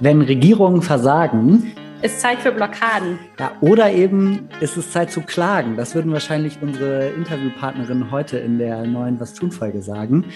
Wenn Regierungen versagen, ist Zeit für Blockaden. Ja, oder eben ist es Zeit zu klagen. Das würden wahrscheinlich unsere Interviewpartnerinnen heute in der neuen Was tun Folge sagen.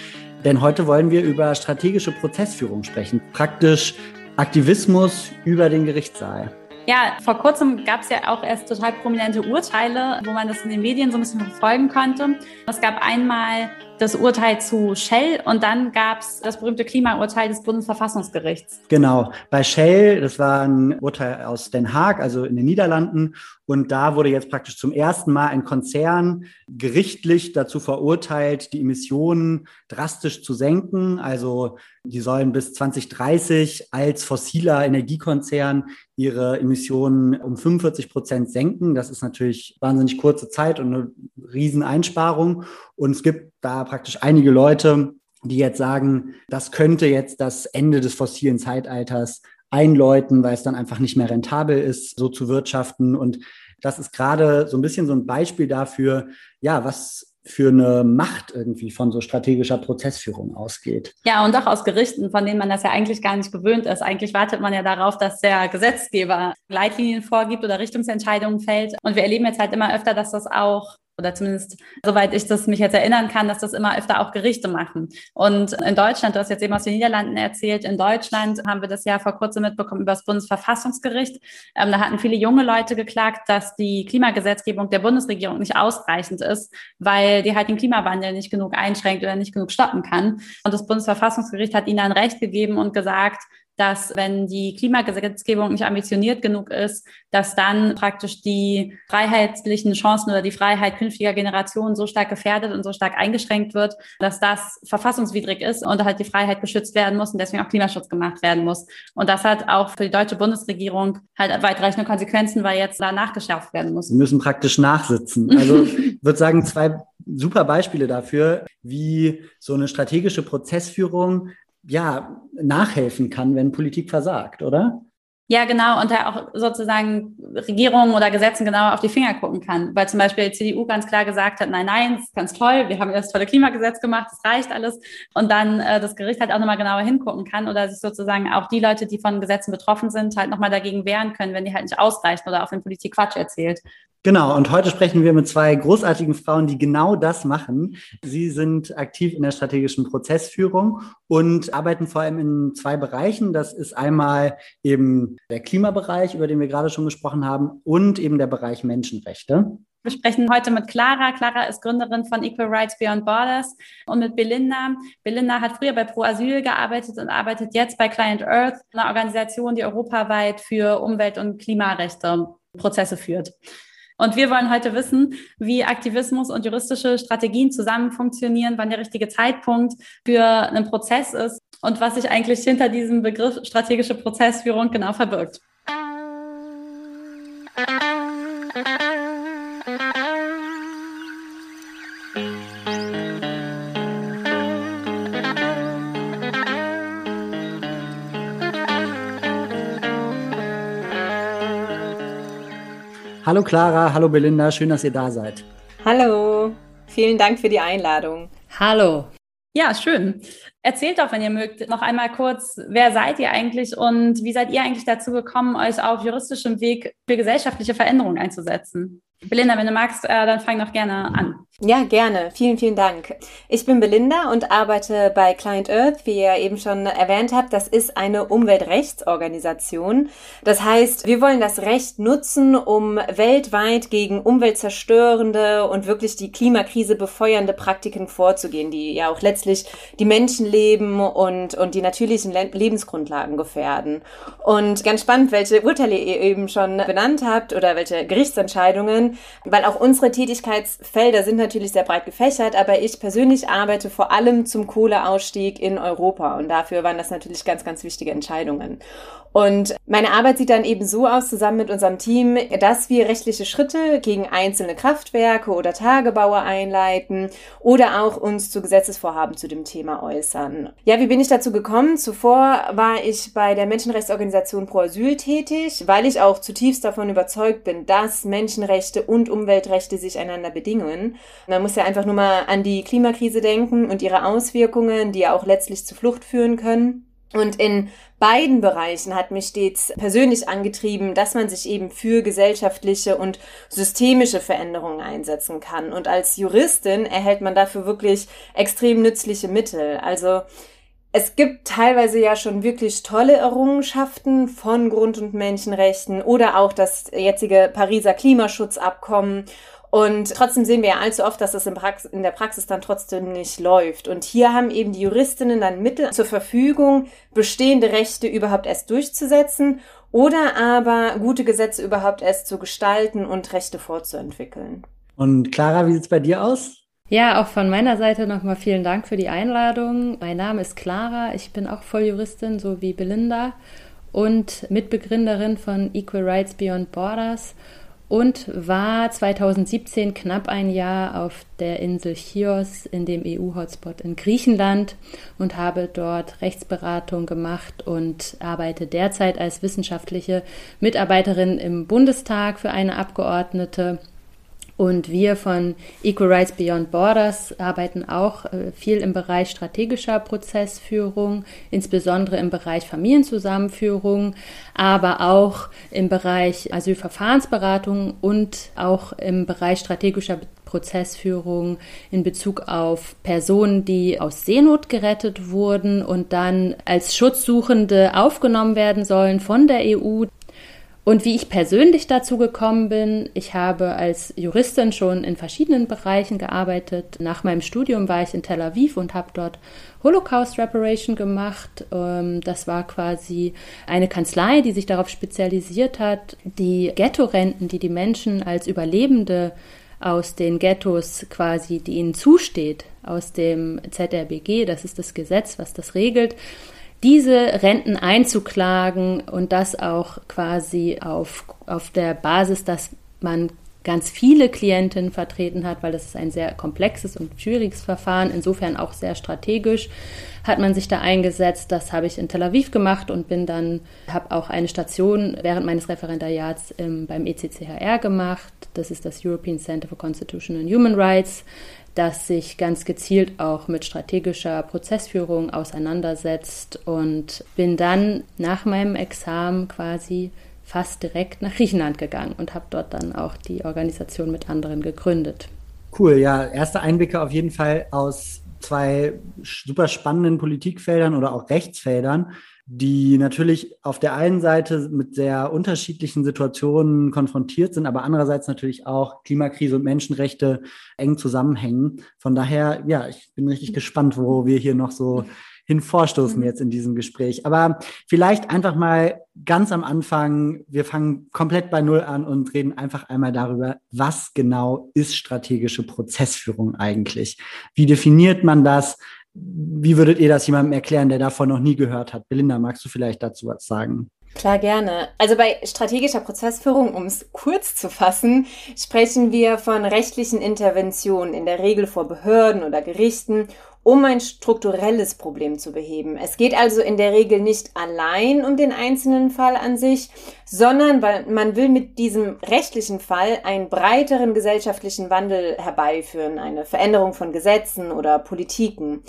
Denn heute wollen wir über strategische Prozessführung sprechen. Praktisch Aktivismus über den Gerichtssaal. Ja, vor kurzem gab es ja auch erst total prominente Urteile, wo man das in den Medien so ein bisschen verfolgen konnte. Es gab einmal das Urteil zu Shell und dann gab es das berühmte Klimaurteil des Bundesverfassungsgerichts. Genau, bei Shell, das war ein Urteil aus Den Haag, also in den Niederlanden. Und da wurde jetzt praktisch zum ersten Mal ein Konzern gerichtlich dazu verurteilt, die Emissionen drastisch zu senken. Also die sollen bis 2030 als fossiler Energiekonzern ihre Emissionen um 45 Prozent senken. Das ist natürlich wahnsinnig kurze Zeit und eine Rieseneinsparung. Und es gibt da praktisch einige Leute, die jetzt sagen, das könnte jetzt das Ende des fossilen Zeitalters einläuten, weil es dann einfach nicht mehr rentabel ist, so zu wirtschaften. Und das ist gerade so ein bisschen so ein Beispiel dafür, ja, was für eine Macht irgendwie von so strategischer Prozessführung ausgeht. Ja, und auch aus Gerichten, von denen man das ja eigentlich gar nicht gewöhnt ist. Eigentlich wartet man ja darauf, dass der Gesetzgeber Leitlinien vorgibt oder Richtungsentscheidungen fällt. Und wir erleben jetzt halt immer öfter, dass das auch oder zumindest soweit ich das mich jetzt erinnern kann, dass das immer öfter auch Gerichte machen. Und in Deutschland, du hast jetzt eben aus den Niederlanden erzählt, in Deutschland haben wir das ja vor kurzem mitbekommen über das Bundesverfassungsgericht. Ähm, da hatten viele junge Leute geklagt, dass die Klimagesetzgebung der Bundesregierung nicht ausreichend ist, weil die halt den Klimawandel nicht genug einschränkt oder nicht genug stoppen kann. Und das Bundesverfassungsgericht hat ihnen dann Recht gegeben und gesagt, dass wenn die Klimagesetzgebung nicht ambitioniert genug ist, dass dann praktisch die freiheitlichen Chancen oder die Freiheit künftiger Generationen so stark gefährdet und so stark eingeschränkt wird, dass das verfassungswidrig ist und halt die Freiheit geschützt werden muss und deswegen auch Klimaschutz gemacht werden muss. Und das hat auch für die deutsche Bundesregierung halt weitreichende Konsequenzen, weil jetzt da nachgeschärft werden muss. Sie müssen praktisch nachsitzen. Also ich würde sagen, zwei super Beispiele dafür, wie so eine strategische Prozessführung ja, nachhelfen kann, wenn Politik versagt, oder? Ja, genau, und da auch sozusagen Regierungen oder Gesetzen genauer auf die Finger gucken kann. Weil zum Beispiel die CDU ganz klar gesagt hat, nein, nein, das ist ganz toll, wir haben das tolle Klimagesetz gemacht, das reicht alles. Und dann äh, das Gericht halt auch nochmal genauer hingucken kann oder sich sozusagen auch die Leute, die von Gesetzen betroffen sind, halt nochmal dagegen wehren können, wenn die halt nicht ausreichen oder auch wenn Politik Quatsch erzählt. Genau, und heute sprechen wir mit zwei großartigen Frauen, die genau das machen. Sie sind aktiv in der strategischen Prozessführung und arbeiten vor allem in zwei Bereichen. Das ist einmal eben der Klimabereich, über den wir gerade schon gesprochen haben, und eben der Bereich Menschenrechte. Wir sprechen heute mit Clara. Clara ist Gründerin von Equal Rights Beyond Borders und mit Belinda. Belinda hat früher bei Pro Asyl gearbeitet und arbeitet jetzt bei Client Earth, einer Organisation, die europaweit für Umwelt- und Klimarechte Prozesse führt. Und wir wollen heute wissen, wie Aktivismus und juristische Strategien zusammen funktionieren, wann der richtige Zeitpunkt für einen Prozess ist und was sich eigentlich hinter diesem Begriff strategische Prozessführung genau verbirgt. Hallo Clara, hallo Belinda, schön, dass ihr da seid. Hallo, vielen Dank für die Einladung. Hallo. Ja, schön. Erzählt doch, wenn ihr mögt, noch einmal kurz, wer seid ihr eigentlich und wie seid ihr eigentlich dazu gekommen, euch auf juristischem Weg für gesellschaftliche Veränderungen einzusetzen? Belinda, wenn du magst, äh, dann fang doch gerne an. Ja, gerne. Vielen, vielen Dank. Ich bin Belinda und arbeite bei Client Earth, wie ihr eben schon erwähnt habt. Das ist eine Umweltrechtsorganisation. Das heißt, wir wollen das Recht nutzen, um weltweit gegen umweltzerstörende und wirklich die Klimakrise befeuernde Praktiken vorzugehen, die ja auch letztlich die Menschenleben und, und die natürlichen Lebensgrundlagen gefährden. Und ganz spannend, welche Urteile ihr eben schon benannt habt oder welche Gerichtsentscheidungen, weil auch unsere Tätigkeitsfelder sind natürlich sehr breit gefächert, aber ich persönlich arbeite vor allem zum Kohleausstieg in Europa und dafür waren das natürlich ganz, ganz wichtige Entscheidungen. Und meine Arbeit sieht dann eben so aus, zusammen mit unserem Team, dass wir rechtliche Schritte gegen einzelne Kraftwerke oder Tagebauer einleiten oder auch uns zu Gesetzesvorhaben zu dem Thema äußern. Ja, wie bin ich dazu gekommen? Zuvor war ich bei der Menschenrechtsorganisation Pro Asyl tätig, weil ich auch zutiefst davon überzeugt bin, dass Menschenrechte und Umweltrechte sich einander bedingen. Man muss ja einfach nur mal an die Klimakrise denken und ihre Auswirkungen, die ja auch letztlich zu Flucht führen können. Und in beiden Bereichen hat mich stets persönlich angetrieben, dass man sich eben für gesellschaftliche und systemische Veränderungen einsetzen kann. Und als Juristin erhält man dafür wirklich extrem nützliche Mittel. Also es gibt teilweise ja schon wirklich tolle Errungenschaften von Grund- und Menschenrechten oder auch das jetzige Pariser Klimaschutzabkommen und trotzdem sehen wir ja allzu oft, dass das in, Prax in der Praxis dann trotzdem nicht läuft. Und hier haben eben die Juristinnen dann Mittel zur Verfügung, bestehende Rechte überhaupt erst durchzusetzen oder aber gute Gesetze überhaupt erst zu gestalten und Rechte fortzuentwickeln. Und Clara, wie sieht's bei dir aus? Ja, auch von meiner Seite nochmal vielen Dank für die Einladung. Mein Name ist Clara, ich bin auch Volljuristin, so wie Belinda und Mitbegründerin von Equal Rights Beyond Borders und war 2017 knapp ein Jahr auf der Insel Chios in dem EU-Hotspot in Griechenland und habe dort Rechtsberatung gemacht und arbeite derzeit als wissenschaftliche Mitarbeiterin im Bundestag für eine Abgeordnete und wir von Equal Rights Beyond Borders arbeiten auch äh, viel im Bereich strategischer Prozessführung, insbesondere im Bereich Familienzusammenführung, aber auch im Bereich Asylverfahrensberatung und auch im Bereich strategischer Prozessführung in Bezug auf Personen, die aus Seenot gerettet wurden und dann als Schutzsuchende aufgenommen werden sollen von der EU. Und wie ich persönlich dazu gekommen bin, ich habe als Juristin schon in verschiedenen Bereichen gearbeitet. Nach meinem Studium war ich in Tel Aviv und habe dort Holocaust Reparation gemacht. Ähm, das war quasi eine Kanzlei, die sich darauf spezialisiert hat, die Ghetto-Renten, die die Menschen als Überlebende aus den Ghettos quasi, die ihnen zusteht, aus dem ZRBG, das ist das Gesetz, was das regelt, diese Renten einzuklagen und das auch quasi auf, auf der Basis, dass man ganz viele Klientinnen vertreten hat, weil das ist ein sehr komplexes und schwieriges Verfahren, insofern auch sehr strategisch hat man sich da eingesetzt. Das habe ich in Tel Aviv gemacht und bin dann, habe auch eine Station während meines Referendariats im, beim ECCHR gemacht. Das ist das European Center for Constitutional and Human Rights das sich ganz gezielt auch mit strategischer Prozessführung auseinandersetzt und bin dann nach meinem Examen quasi fast direkt nach Griechenland gegangen und habe dort dann auch die Organisation mit anderen gegründet. Cool, ja, erste Einblicke auf jeden Fall aus zwei super spannenden Politikfeldern oder auch Rechtsfeldern die natürlich auf der einen Seite mit sehr unterschiedlichen Situationen konfrontiert sind, aber andererseits natürlich auch Klimakrise und Menschenrechte eng zusammenhängen. Von daher, ja, ich bin richtig gespannt, wo wir hier noch so hin vorstoßen mhm. jetzt in diesem Gespräch. Aber vielleicht einfach mal ganz am Anfang, wir fangen komplett bei Null an und reden einfach einmal darüber, was genau ist strategische Prozessführung eigentlich? Wie definiert man das? Wie würdet ihr das jemandem erklären, der davon noch nie gehört hat? Belinda, magst du vielleicht dazu was sagen? Klar, gerne. Also bei strategischer Prozessführung, um es kurz zu fassen, sprechen wir von rechtlichen Interventionen, in der Regel vor Behörden oder Gerichten, um ein strukturelles Problem zu beheben. Es geht also in der Regel nicht allein um den einzelnen Fall an sich, sondern weil man will mit diesem rechtlichen Fall einen breiteren gesellschaftlichen Wandel herbeiführen, eine Veränderung von Gesetzen oder Politiken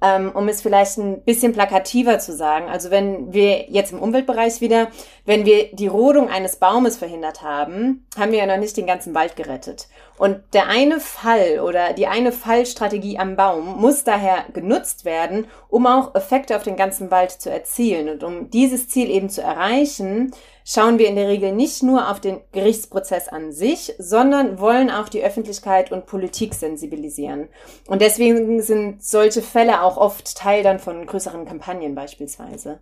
ähm, um es vielleicht ein bisschen plakativer zu sagen. Also wenn wir jetzt im Umweltbereich wieder, wenn wir die Rodung eines Baumes verhindert haben, haben wir ja noch nicht den ganzen Wald gerettet. Und der eine Fall oder die eine Fallstrategie am Baum muss daher genutzt werden, um auch Effekte auf den ganzen Wald zu erzielen. Und um dieses Ziel eben zu erreichen, schauen wir in der Regel nicht nur auf den Gerichtsprozess an sich, sondern wollen auch die Öffentlichkeit und Politik sensibilisieren. Und deswegen sind solche Fälle auch oft Teil dann von größeren Kampagnen beispielsweise.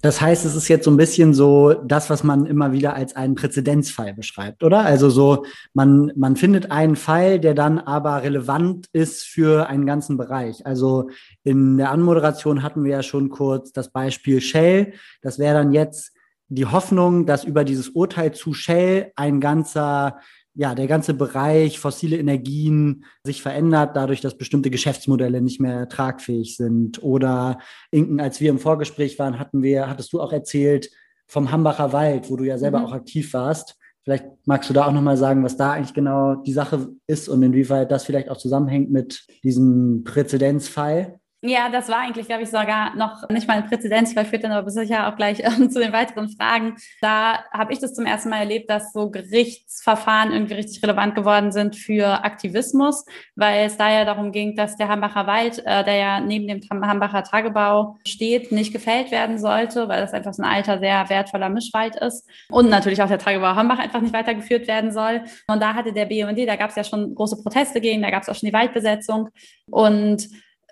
Das heißt, es ist jetzt so ein bisschen so das, was man immer wieder als einen Präzedenzfall beschreibt, oder? Also so, man, man findet einen Fall, der dann aber relevant ist für einen ganzen Bereich. Also in der Anmoderation hatten wir ja schon kurz das Beispiel Shell. Das wäre dann jetzt die Hoffnung, dass über dieses Urteil zu Shell ein ganzer ja, der ganze Bereich fossile Energien sich verändert, dadurch, dass bestimmte Geschäftsmodelle nicht mehr tragfähig sind. Oder Inken, als wir im Vorgespräch waren, hatten wir, hattest du auch erzählt vom Hambacher Wald, wo du ja selber mhm. auch aktiv warst. Vielleicht magst du da auch nochmal sagen, was da eigentlich genau die Sache ist und inwieweit das vielleicht auch zusammenhängt mit diesem Präzedenzfall. Ja, das war eigentlich, glaube ich, sogar noch nicht mal ein Präzedenzfall, führt dann aber sicher auch gleich ähm, zu den weiteren Fragen. Da habe ich das zum ersten Mal erlebt, dass so Gerichtsverfahren irgendwie richtig relevant geworden sind für Aktivismus, weil es da ja darum ging, dass der Hambacher Wald, äh, der ja neben dem Hambacher Tagebau steht, nicht gefällt werden sollte, weil das einfach so ein alter, sehr wertvoller Mischwald ist und natürlich auch der Tagebau Hambach einfach nicht weitergeführt werden soll. Und da hatte der BUND, da gab es ja schon große Proteste gegen, da gab es auch schon die Waldbesetzung und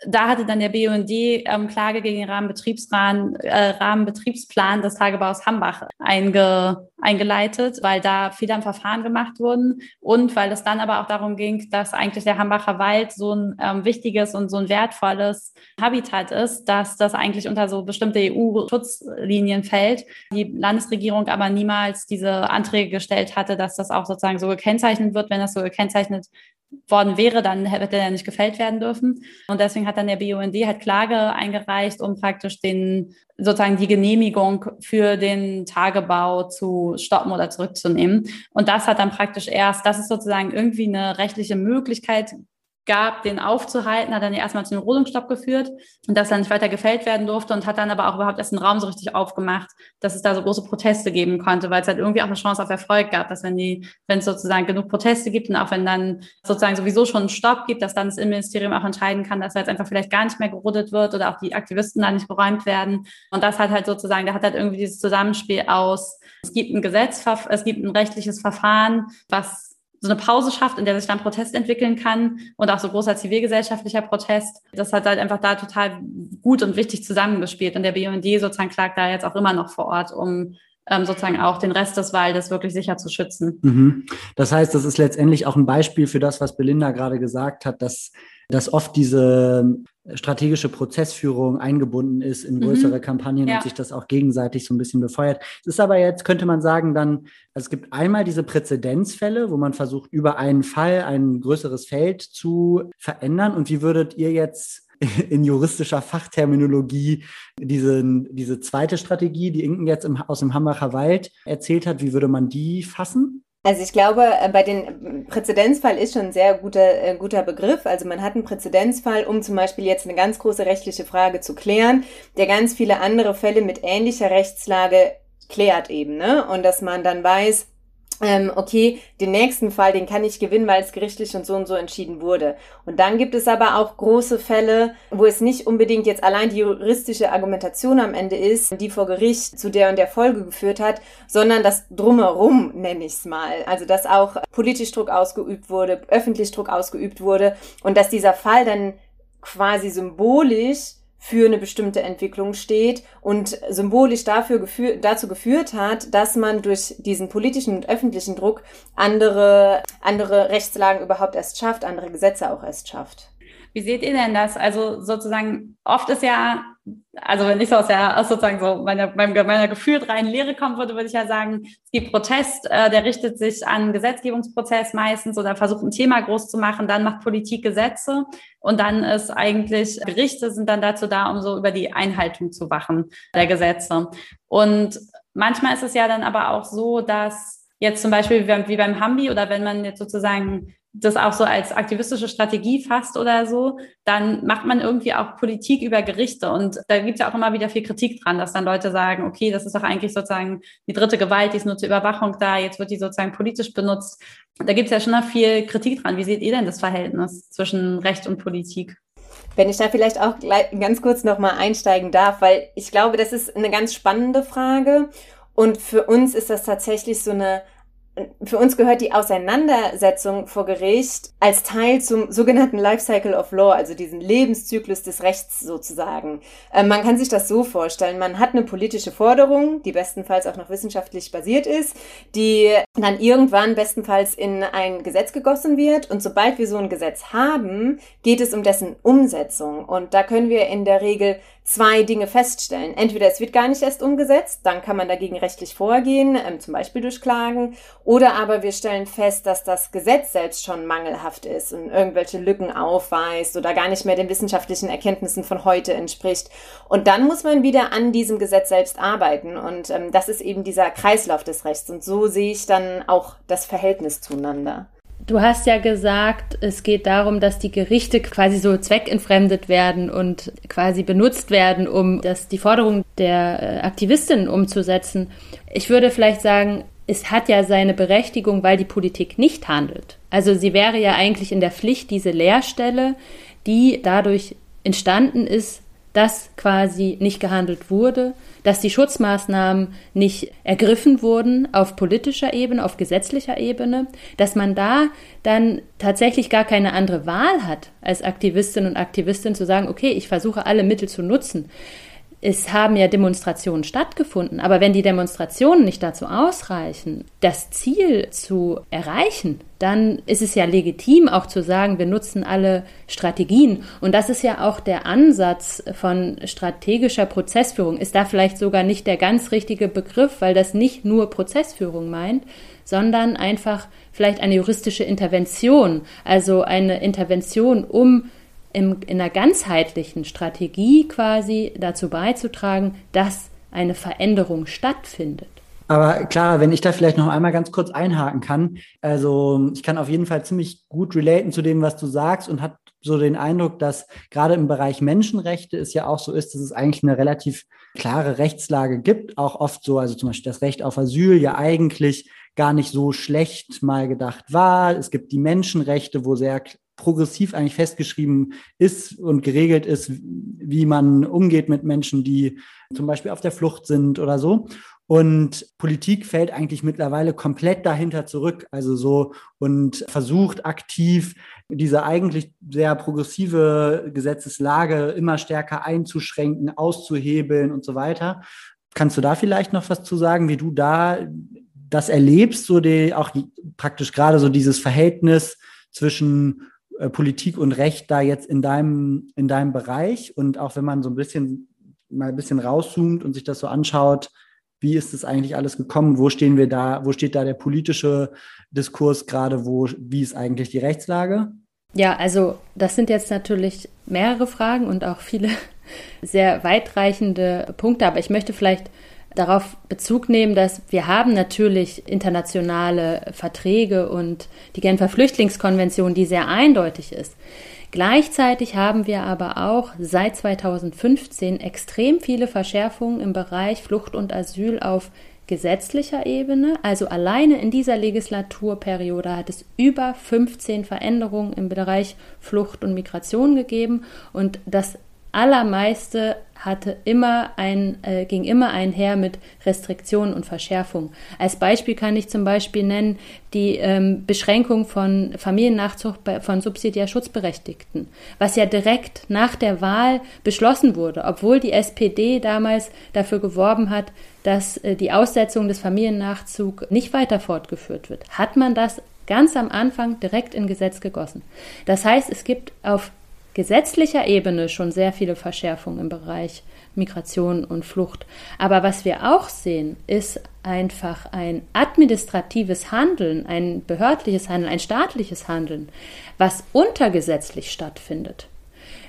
da hatte dann der BUND ähm, Klage gegen den Rahmenbetriebsplan, äh, Rahmenbetriebsplan des Tagebaus Hambach einge, eingeleitet, weil da Fehler im Verfahren gemacht wurden und weil es dann aber auch darum ging, dass eigentlich der Hambacher Wald so ein ähm, wichtiges und so ein wertvolles Habitat ist, dass das eigentlich unter so bestimmte EU-Schutzlinien fällt. Die Landesregierung aber niemals diese Anträge gestellt hatte, dass das auch sozusagen so gekennzeichnet wird. Wenn das so gekennzeichnet worden wäre, dann hätte er nicht gefällt werden dürfen. Und deswegen hat dann der BUND halt Klage eingereicht, um praktisch den, sozusagen die Genehmigung für den Tagebau zu stoppen oder zurückzunehmen. Und das hat dann praktisch erst, das ist sozusagen irgendwie eine rechtliche Möglichkeit gab, den aufzuhalten, hat dann erstmal zu einem Rodungsstopp geführt und dass dann nicht weiter gefällt werden durfte und hat dann aber auch überhaupt erst den Raum so richtig aufgemacht, dass es da so große Proteste geben konnte, weil es halt irgendwie auch eine Chance auf Erfolg gab, dass wenn die, wenn es sozusagen genug Proteste gibt und auch wenn dann sozusagen sowieso schon einen Stopp gibt, dass dann das Innenministerium auch entscheiden kann, dass jetzt einfach vielleicht gar nicht mehr gerodet wird oder auch die Aktivisten da nicht geräumt werden. Und das hat halt sozusagen, da hat halt irgendwie dieses Zusammenspiel aus, es gibt ein Gesetz, es gibt ein rechtliches Verfahren, was so eine Pause schafft, in der sich dann Protest entwickeln kann und auch so großer zivilgesellschaftlicher Protest. Das hat halt einfach da total gut und wichtig zusammengespielt. Und der BUND sozusagen klagt da jetzt auch immer noch vor Ort, um ähm, sozusagen auch den Rest des Waldes wirklich sicher zu schützen. Mhm. Das heißt, das ist letztendlich auch ein Beispiel für das, was Belinda gerade gesagt hat, dass dass oft diese strategische Prozessführung eingebunden ist in größere mhm. Kampagnen ja. und sich das auch gegenseitig so ein bisschen befeuert. Es ist aber jetzt, könnte man sagen, dann, also es gibt einmal diese Präzedenzfälle, wo man versucht, über einen Fall ein größeres Feld zu verändern. Und wie würdet ihr jetzt in juristischer Fachterminologie diese, diese zweite Strategie, die Inken jetzt im, aus dem Hambacher Wald erzählt hat, wie würde man die fassen? Also ich glaube, äh, bei den Präzedenzfall ist schon ein sehr guter, äh, guter Begriff. Also man hat einen Präzedenzfall, um zum Beispiel jetzt eine ganz große rechtliche Frage zu klären, der ganz viele andere Fälle mit ähnlicher Rechtslage klärt eben, ne? Und dass man dann weiß, ähm, okay, den nächsten Fall, den kann ich gewinnen, weil es gerichtlich und so und so entschieden wurde. Und dann gibt es aber auch große Fälle, wo es nicht unbedingt jetzt allein die juristische Argumentation am Ende ist, die vor Gericht zu der und der Folge geführt hat, sondern das drumherum, nenne ich es mal. Also dass auch politisch Druck ausgeübt wurde, öffentlich Druck ausgeübt wurde und dass dieser Fall dann quasi symbolisch für eine bestimmte Entwicklung steht und symbolisch dafür geführ dazu geführt hat, dass man durch diesen politischen und öffentlichen Druck andere, andere Rechtslagen überhaupt erst schafft, andere Gesetze auch erst schafft. Wie seht ihr denn das? Also sozusagen, oft ist ja also wenn ich so aus der aus sozusagen so meiner, meiner, meiner gefühlt reinen Lehre kommen würde, würde ich ja sagen, es gibt Protest, äh, der richtet sich an Gesetzgebungsprozess meistens oder versucht ein Thema groß zu machen, dann macht Politik Gesetze und dann ist eigentlich, Gerichte sind dann dazu da, um so über die Einhaltung zu wachen der Gesetze. Und manchmal ist es ja dann aber auch so, dass jetzt zum Beispiel wie beim Hambi oder wenn man jetzt sozusagen das auch so als aktivistische Strategie fasst oder so, dann macht man irgendwie auch Politik über Gerichte. Und da gibt es ja auch immer wieder viel Kritik dran, dass dann Leute sagen, okay, das ist doch eigentlich sozusagen die dritte Gewalt, die ist nur zur Überwachung da, jetzt wird die sozusagen politisch benutzt. Da gibt es ja schon noch viel Kritik dran. Wie seht ihr denn das Verhältnis zwischen Recht und Politik? Wenn ich da vielleicht auch ganz kurz nochmal einsteigen darf, weil ich glaube, das ist eine ganz spannende Frage. Und für uns ist das tatsächlich so eine für uns gehört die Auseinandersetzung vor Gericht als Teil zum sogenannten Lifecycle of Law, also diesen Lebenszyklus des Rechts sozusagen. Ähm, man kann sich das so vorstellen, man hat eine politische Forderung, die bestenfalls auch noch wissenschaftlich basiert ist, die dann irgendwann bestenfalls in ein Gesetz gegossen wird. Und sobald wir so ein Gesetz haben, geht es um dessen Umsetzung. Und da können wir in der Regel zwei Dinge feststellen. Entweder es wird gar nicht erst umgesetzt, dann kann man dagegen rechtlich vorgehen, ähm, zum Beispiel durch Klagen, oder aber wir stellen fest, dass das Gesetz selbst schon mangelhaft ist und irgendwelche Lücken aufweist oder gar nicht mehr den wissenschaftlichen Erkenntnissen von heute entspricht. Und dann muss man wieder an diesem Gesetz selbst arbeiten. Und ähm, das ist eben dieser Kreislauf des Rechts. Und so sehe ich dann auch das Verhältnis zueinander. Du hast ja gesagt, es geht darum, dass die Gerichte quasi so zweckentfremdet werden und quasi benutzt werden, um das, die Forderung der äh, Aktivistinnen umzusetzen. Ich würde vielleicht sagen, es hat ja seine Berechtigung, weil die Politik nicht handelt. Also sie wäre ja eigentlich in der Pflicht, diese Leerstelle, die dadurch entstanden ist, dass quasi nicht gehandelt wurde, dass die Schutzmaßnahmen nicht ergriffen wurden auf politischer Ebene, auf gesetzlicher Ebene, dass man da dann tatsächlich gar keine andere Wahl hat, als Aktivistin und Aktivistin zu sagen, okay, ich versuche alle Mittel zu nutzen es haben ja Demonstrationen stattgefunden, aber wenn die Demonstrationen nicht dazu ausreichen, das Ziel zu erreichen, dann ist es ja legitim auch zu sagen, wir nutzen alle Strategien. Und das ist ja auch der Ansatz von strategischer Prozessführung. Ist da vielleicht sogar nicht der ganz richtige Begriff, weil das nicht nur Prozessführung meint, sondern einfach vielleicht eine juristische Intervention, also eine Intervention, um in, in einer ganzheitlichen Strategie quasi dazu beizutragen, dass eine Veränderung stattfindet. Aber klar, wenn ich da vielleicht noch einmal ganz kurz einhaken kann. Also ich kann auf jeden Fall ziemlich gut relaten zu dem, was du sagst und hat so den Eindruck, dass gerade im Bereich Menschenrechte es ja auch so ist, dass es eigentlich eine relativ klare Rechtslage gibt. Auch oft so, also zum Beispiel das Recht auf Asyl ja eigentlich gar nicht so schlecht mal gedacht war. Es gibt die Menschenrechte, wo sehr progressiv eigentlich festgeschrieben ist und geregelt ist, wie man umgeht mit Menschen, die zum Beispiel auf der Flucht sind oder so. Und Politik fällt eigentlich mittlerweile komplett dahinter zurück, also so und versucht aktiv diese eigentlich sehr progressive Gesetzeslage immer stärker einzuschränken, auszuhebeln und so weiter. Kannst du da vielleicht noch was zu sagen, wie du da das erlebst, so die, auch praktisch gerade so dieses Verhältnis zwischen Politik und Recht da jetzt in deinem, in deinem Bereich? Und auch wenn man so ein bisschen mal ein bisschen rauszoomt und sich das so anschaut, wie ist das eigentlich alles gekommen? Wo stehen wir da? Wo steht da der politische Diskurs gerade? Wo, wie ist eigentlich die Rechtslage? Ja, also das sind jetzt natürlich mehrere Fragen und auch viele sehr weitreichende Punkte, aber ich möchte vielleicht darauf Bezug nehmen, dass wir haben natürlich internationale Verträge und die Genfer Flüchtlingskonvention, die sehr eindeutig ist. Gleichzeitig haben wir aber auch seit 2015 extrem viele Verschärfungen im Bereich Flucht und Asyl auf gesetzlicher Ebene. Also alleine in dieser Legislaturperiode hat es über 15 Veränderungen im Bereich Flucht und Migration gegeben und das allermeiste hatte immer ein, äh, ging immer einher mit Restriktionen und Verschärfung. Als Beispiel kann ich zum Beispiel nennen die ähm, Beschränkung von Familiennachzucht bei, von subsidiär Schutzberechtigten, was ja direkt nach der Wahl beschlossen wurde, obwohl die SPD damals dafür geworben hat, dass äh, die Aussetzung des Familiennachzugs nicht weiter fortgeführt wird. Hat man das ganz am Anfang direkt in Gesetz gegossen. Das heißt, es gibt auf gesetzlicher Ebene schon sehr viele Verschärfungen im Bereich Migration und Flucht. Aber was wir auch sehen, ist einfach ein administratives Handeln, ein behördliches Handeln, ein staatliches Handeln, was untergesetzlich stattfindet.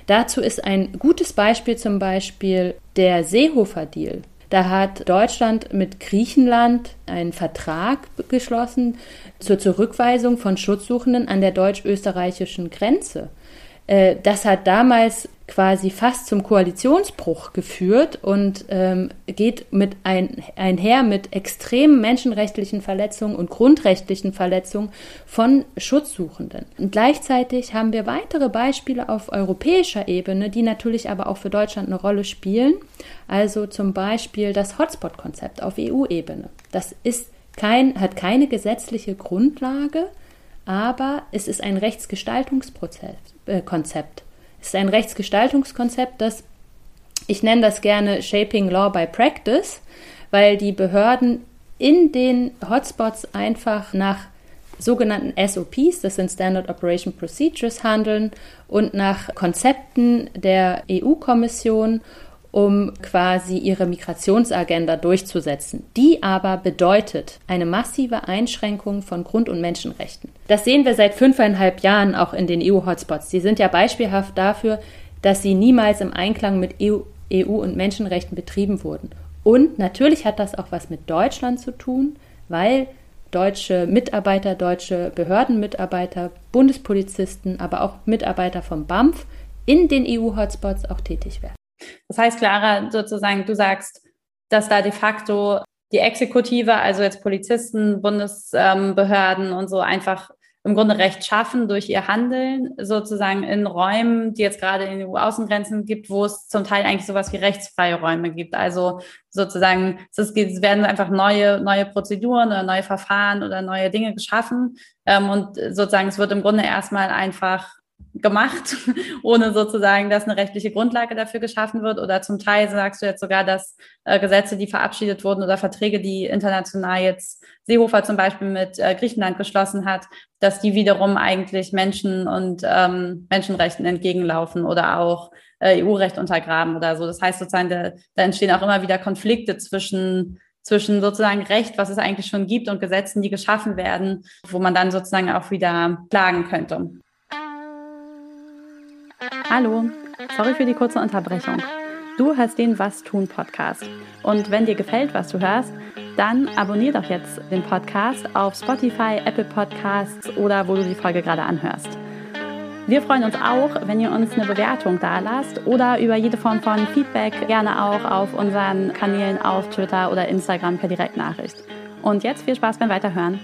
Dazu ist ein gutes Beispiel zum Beispiel der Seehofer-Deal. Da hat Deutschland mit Griechenland einen Vertrag geschlossen zur Zurückweisung von Schutzsuchenden an der deutsch-österreichischen Grenze. Äh, das hat damals quasi fast zum Koalitionsbruch geführt und ähm, geht mit ein, einher mit extremen menschenrechtlichen Verletzungen und grundrechtlichen Verletzungen von Schutzsuchenden. Und gleichzeitig haben wir weitere Beispiele auf europäischer Ebene, die natürlich aber auch für Deutschland eine Rolle spielen. Also zum Beispiel das Hotspot-Konzept auf EU-Ebene. Das ist kein, hat keine gesetzliche Grundlage, aber es ist ein Rechtsgestaltungskonzept. Äh, es ist ein Rechtsgestaltungskonzept, das ich nenne das gerne Shaping Law by Practice, weil die Behörden in den Hotspots einfach nach sogenannten SOPs, das sind Standard Operation Procedures, handeln und nach Konzepten der EU-Kommission, um quasi ihre Migrationsagenda durchzusetzen. Die aber bedeutet eine massive Einschränkung von Grund- und Menschenrechten. Das sehen wir seit fünfeinhalb Jahren auch in den EU-Hotspots. Die sind ja beispielhaft dafür, dass sie niemals im Einklang mit EU, EU und Menschenrechten betrieben wurden. Und natürlich hat das auch was mit Deutschland zu tun, weil deutsche Mitarbeiter, deutsche Behördenmitarbeiter, Bundespolizisten, aber auch Mitarbeiter vom BAMF in den EU-Hotspots auch tätig werden. Das heißt, Clara, sozusagen, du sagst, dass da de facto die Exekutive, also jetzt Polizisten, Bundesbehörden und so einfach im Grunde Recht schaffen durch ihr Handeln, sozusagen in Räumen, die jetzt gerade in den EU-Außengrenzen gibt, wo es zum Teil eigentlich sowas wie rechtsfreie Räume gibt. Also sozusagen, es, werden einfach neue, neue Prozeduren oder neue Verfahren oder neue Dinge geschaffen. Ähm, und sozusagen, es wird im Grunde erstmal einfach gemacht, ohne sozusagen, dass eine rechtliche Grundlage dafür geschaffen wird. Oder zum Teil sagst du jetzt sogar, dass äh, Gesetze, die verabschiedet wurden oder Verträge, die international jetzt Seehofer zum Beispiel mit äh, Griechenland geschlossen hat, dass die wiederum eigentlich Menschen und ähm, Menschenrechten entgegenlaufen oder auch äh, EU-Recht untergraben oder so. Das heißt sozusagen, da, da entstehen auch immer wieder Konflikte zwischen zwischen sozusagen Recht, was es eigentlich schon gibt, und Gesetzen, die geschaffen werden, wo man dann sozusagen auch wieder klagen könnte. Hallo, sorry für die kurze Unterbrechung. Du hörst den Was tun Podcast. Und wenn dir gefällt, was du hörst, dann abonnier doch jetzt den Podcast auf Spotify, Apple Podcasts oder wo du die Folge gerade anhörst. Wir freuen uns auch, wenn ihr uns eine Bewertung da lasst oder über jede Form von Feedback gerne auch auf unseren Kanälen auf Twitter oder Instagram per Direktnachricht. Und jetzt viel Spaß beim Weiterhören.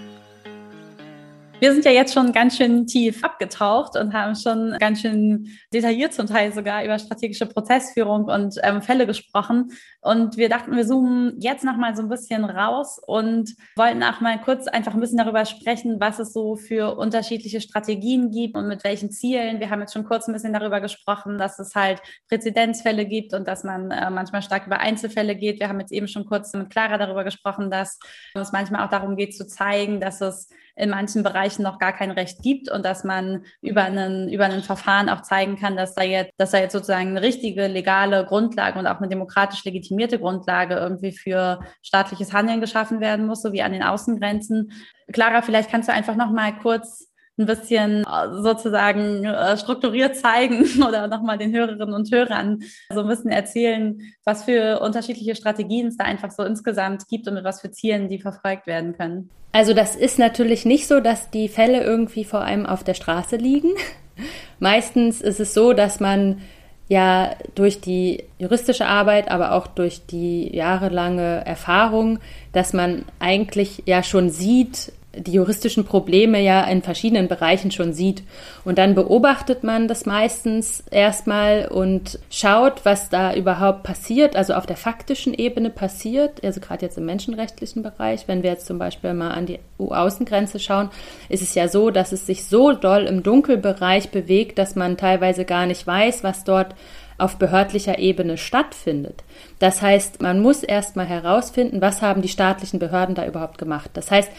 Wir sind ja jetzt schon ganz schön tief abgetaucht und haben schon ganz schön detailliert zum Teil sogar über strategische Prozessführung und ähm, Fälle gesprochen. Und wir dachten, wir zoomen jetzt noch mal so ein bisschen raus und wollten auch mal kurz einfach ein bisschen darüber sprechen, was es so für unterschiedliche Strategien gibt und mit welchen Zielen. Wir haben jetzt schon kurz ein bisschen darüber gesprochen, dass es halt Präzedenzfälle gibt und dass man äh, manchmal stark über Einzelfälle geht. Wir haben jetzt eben schon kurz mit Clara darüber gesprochen, dass es manchmal auch darum geht zu zeigen, dass es in manchen Bereichen noch gar kein Recht gibt und dass man über einen, über ein Verfahren auch zeigen kann, dass da jetzt, dass da jetzt sozusagen eine richtige legale Grundlage und auch eine demokratisch legitimierte Grundlage irgendwie für staatliches Handeln geschaffen werden muss, so wie an den Außengrenzen. Clara, vielleicht kannst du einfach noch mal kurz ein bisschen äh, sozusagen äh, strukturiert zeigen oder nochmal den Hörerinnen und Hörern so ein bisschen erzählen, was für unterschiedliche Strategien es da einfach so insgesamt gibt und mit was für Zielen die verfolgt werden können. Also das ist natürlich nicht so, dass die Fälle irgendwie vor allem auf der Straße liegen. Meistens ist es so, dass man ja durch die juristische Arbeit, aber auch durch die jahrelange Erfahrung, dass man eigentlich ja schon sieht, die juristischen Probleme ja in verschiedenen Bereichen schon sieht. Und dann beobachtet man das meistens erstmal und schaut, was da überhaupt passiert, also auf der faktischen Ebene passiert, also gerade jetzt im menschenrechtlichen Bereich. Wenn wir jetzt zum Beispiel mal an die EU-Außengrenze schauen, ist es ja so, dass es sich so doll im Dunkelbereich bewegt, dass man teilweise gar nicht weiß, was dort auf behördlicher Ebene stattfindet. Das heißt, man muss erstmal herausfinden, was haben die staatlichen Behörden da überhaupt gemacht. Das heißt,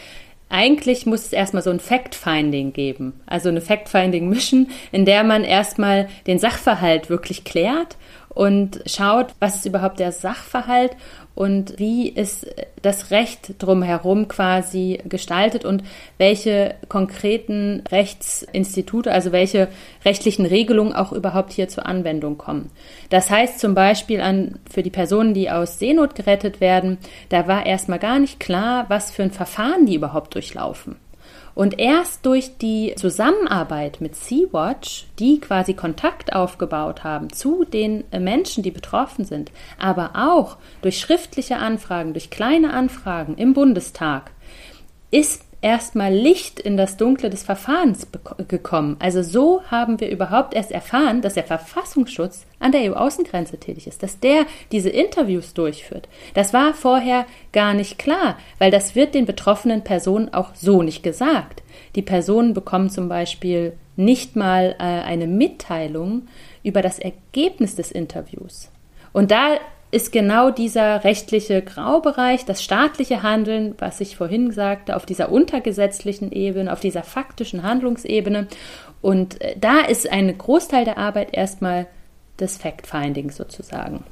eigentlich muss es erstmal so ein Fact-Finding geben, also eine Fact-Finding-Mission, in der man erstmal den Sachverhalt wirklich klärt und schaut, was ist überhaupt der Sachverhalt und wie ist das Recht drumherum quasi gestaltet und welche konkreten Rechtsinstitute, also welche rechtlichen Regelungen auch überhaupt hier zur Anwendung kommen. Das heißt zum Beispiel an, für die Personen, die aus Seenot gerettet werden, da war erstmal gar nicht klar, was für ein Verfahren die überhaupt durchlaufen. Und erst durch die Zusammenarbeit mit Sea-Watch, die quasi Kontakt aufgebaut haben zu den Menschen, die betroffen sind, aber auch durch schriftliche Anfragen, durch kleine Anfragen im Bundestag, ist erstmal Licht in das Dunkle des Verfahrens gekommen. Also so haben wir überhaupt erst erfahren, dass der Verfassungsschutz an der EU-Außengrenze tätig ist, dass der diese Interviews durchführt. Das war vorher gar nicht klar, weil das wird den betroffenen Personen auch so nicht gesagt. Die Personen bekommen zum Beispiel nicht mal äh, eine Mitteilung über das Ergebnis des Interviews. Und da ist genau dieser rechtliche Graubereich, das staatliche Handeln, was ich vorhin sagte, auf dieser untergesetzlichen Ebene, auf dieser faktischen Handlungsebene. Und äh, da ist ein Großteil der Arbeit erstmal des Fact-Findings sozusagen.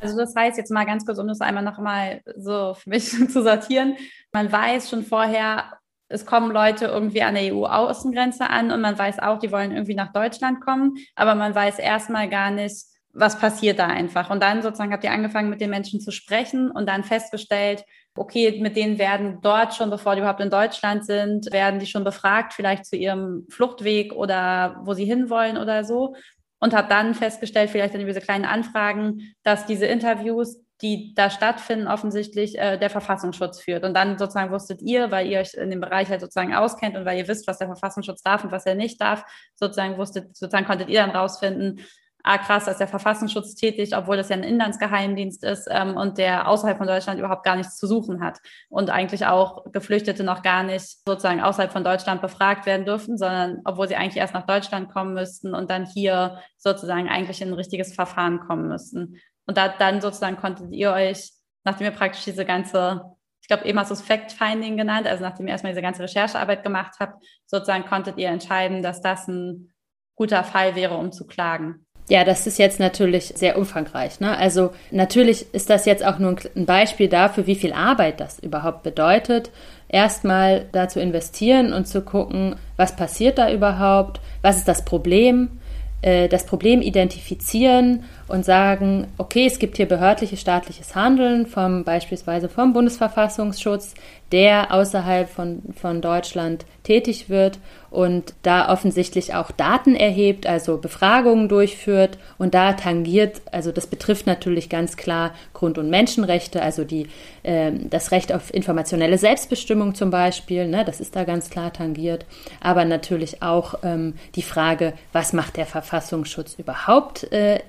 Also das heißt jetzt mal ganz kurz, um das einmal noch mal so für mich zu sortieren. Man weiß schon vorher, es kommen Leute irgendwie an der EU-Außengrenze an und man weiß auch, die wollen irgendwie nach Deutschland kommen, aber man weiß erstmal gar nicht, was passiert da einfach. Und dann sozusagen habt ihr angefangen, mit den Menschen zu sprechen und dann festgestellt, okay, mit denen werden dort schon, bevor die überhaupt in Deutschland sind, werden die schon befragt, vielleicht zu ihrem Fluchtweg oder wo sie hinwollen oder so. Und habe dann festgestellt, vielleicht in diese kleinen Anfragen, dass diese Interviews, die da stattfinden, offensichtlich äh, der Verfassungsschutz führt. Und dann sozusagen wusstet ihr, weil ihr euch in dem Bereich halt sozusagen auskennt und weil ihr wisst, was der Verfassungsschutz darf und was er nicht darf, sozusagen wusstet, sozusagen konntet ihr dann rausfinden, ah krass, da ist der Verfassungsschutz tätig, obwohl das ja ein Inlandsgeheimdienst ist ähm, und der außerhalb von Deutschland überhaupt gar nichts zu suchen hat und eigentlich auch Geflüchtete noch gar nicht sozusagen außerhalb von Deutschland befragt werden dürfen, sondern obwohl sie eigentlich erst nach Deutschland kommen müssten und dann hier sozusagen eigentlich in ein richtiges Verfahren kommen müssten. Und da, dann sozusagen konntet ihr euch, nachdem ihr praktisch diese ganze ich glaube, eben hast du es Fact-Finding genannt, also nachdem ihr erstmal diese ganze Recherchearbeit gemacht habt, sozusagen konntet ihr entscheiden, dass das ein guter Fall wäre, um zu klagen. Ja, das ist jetzt natürlich sehr umfangreich. Ne? Also natürlich ist das jetzt auch nur ein Beispiel dafür, wie viel Arbeit das überhaupt bedeutet, erstmal da zu investieren und zu gucken, was passiert da überhaupt, was ist das Problem, äh, das Problem identifizieren und sagen, okay, es gibt hier behördliches staatliches Handeln vom beispielsweise vom Bundesverfassungsschutz, der außerhalb von, von Deutschland tätig wird und da offensichtlich auch Daten erhebt, also Befragungen durchführt und da tangiert, also das betrifft natürlich ganz klar Grund- und Menschenrechte, also die, äh, das Recht auf informationelle Selbstbestimmung zum Beispiel, ne, das ist da ganz klar tangiert, aber natürlich auch ähm, die Frage, was macht der Verfassungsschutz überhaupt äh,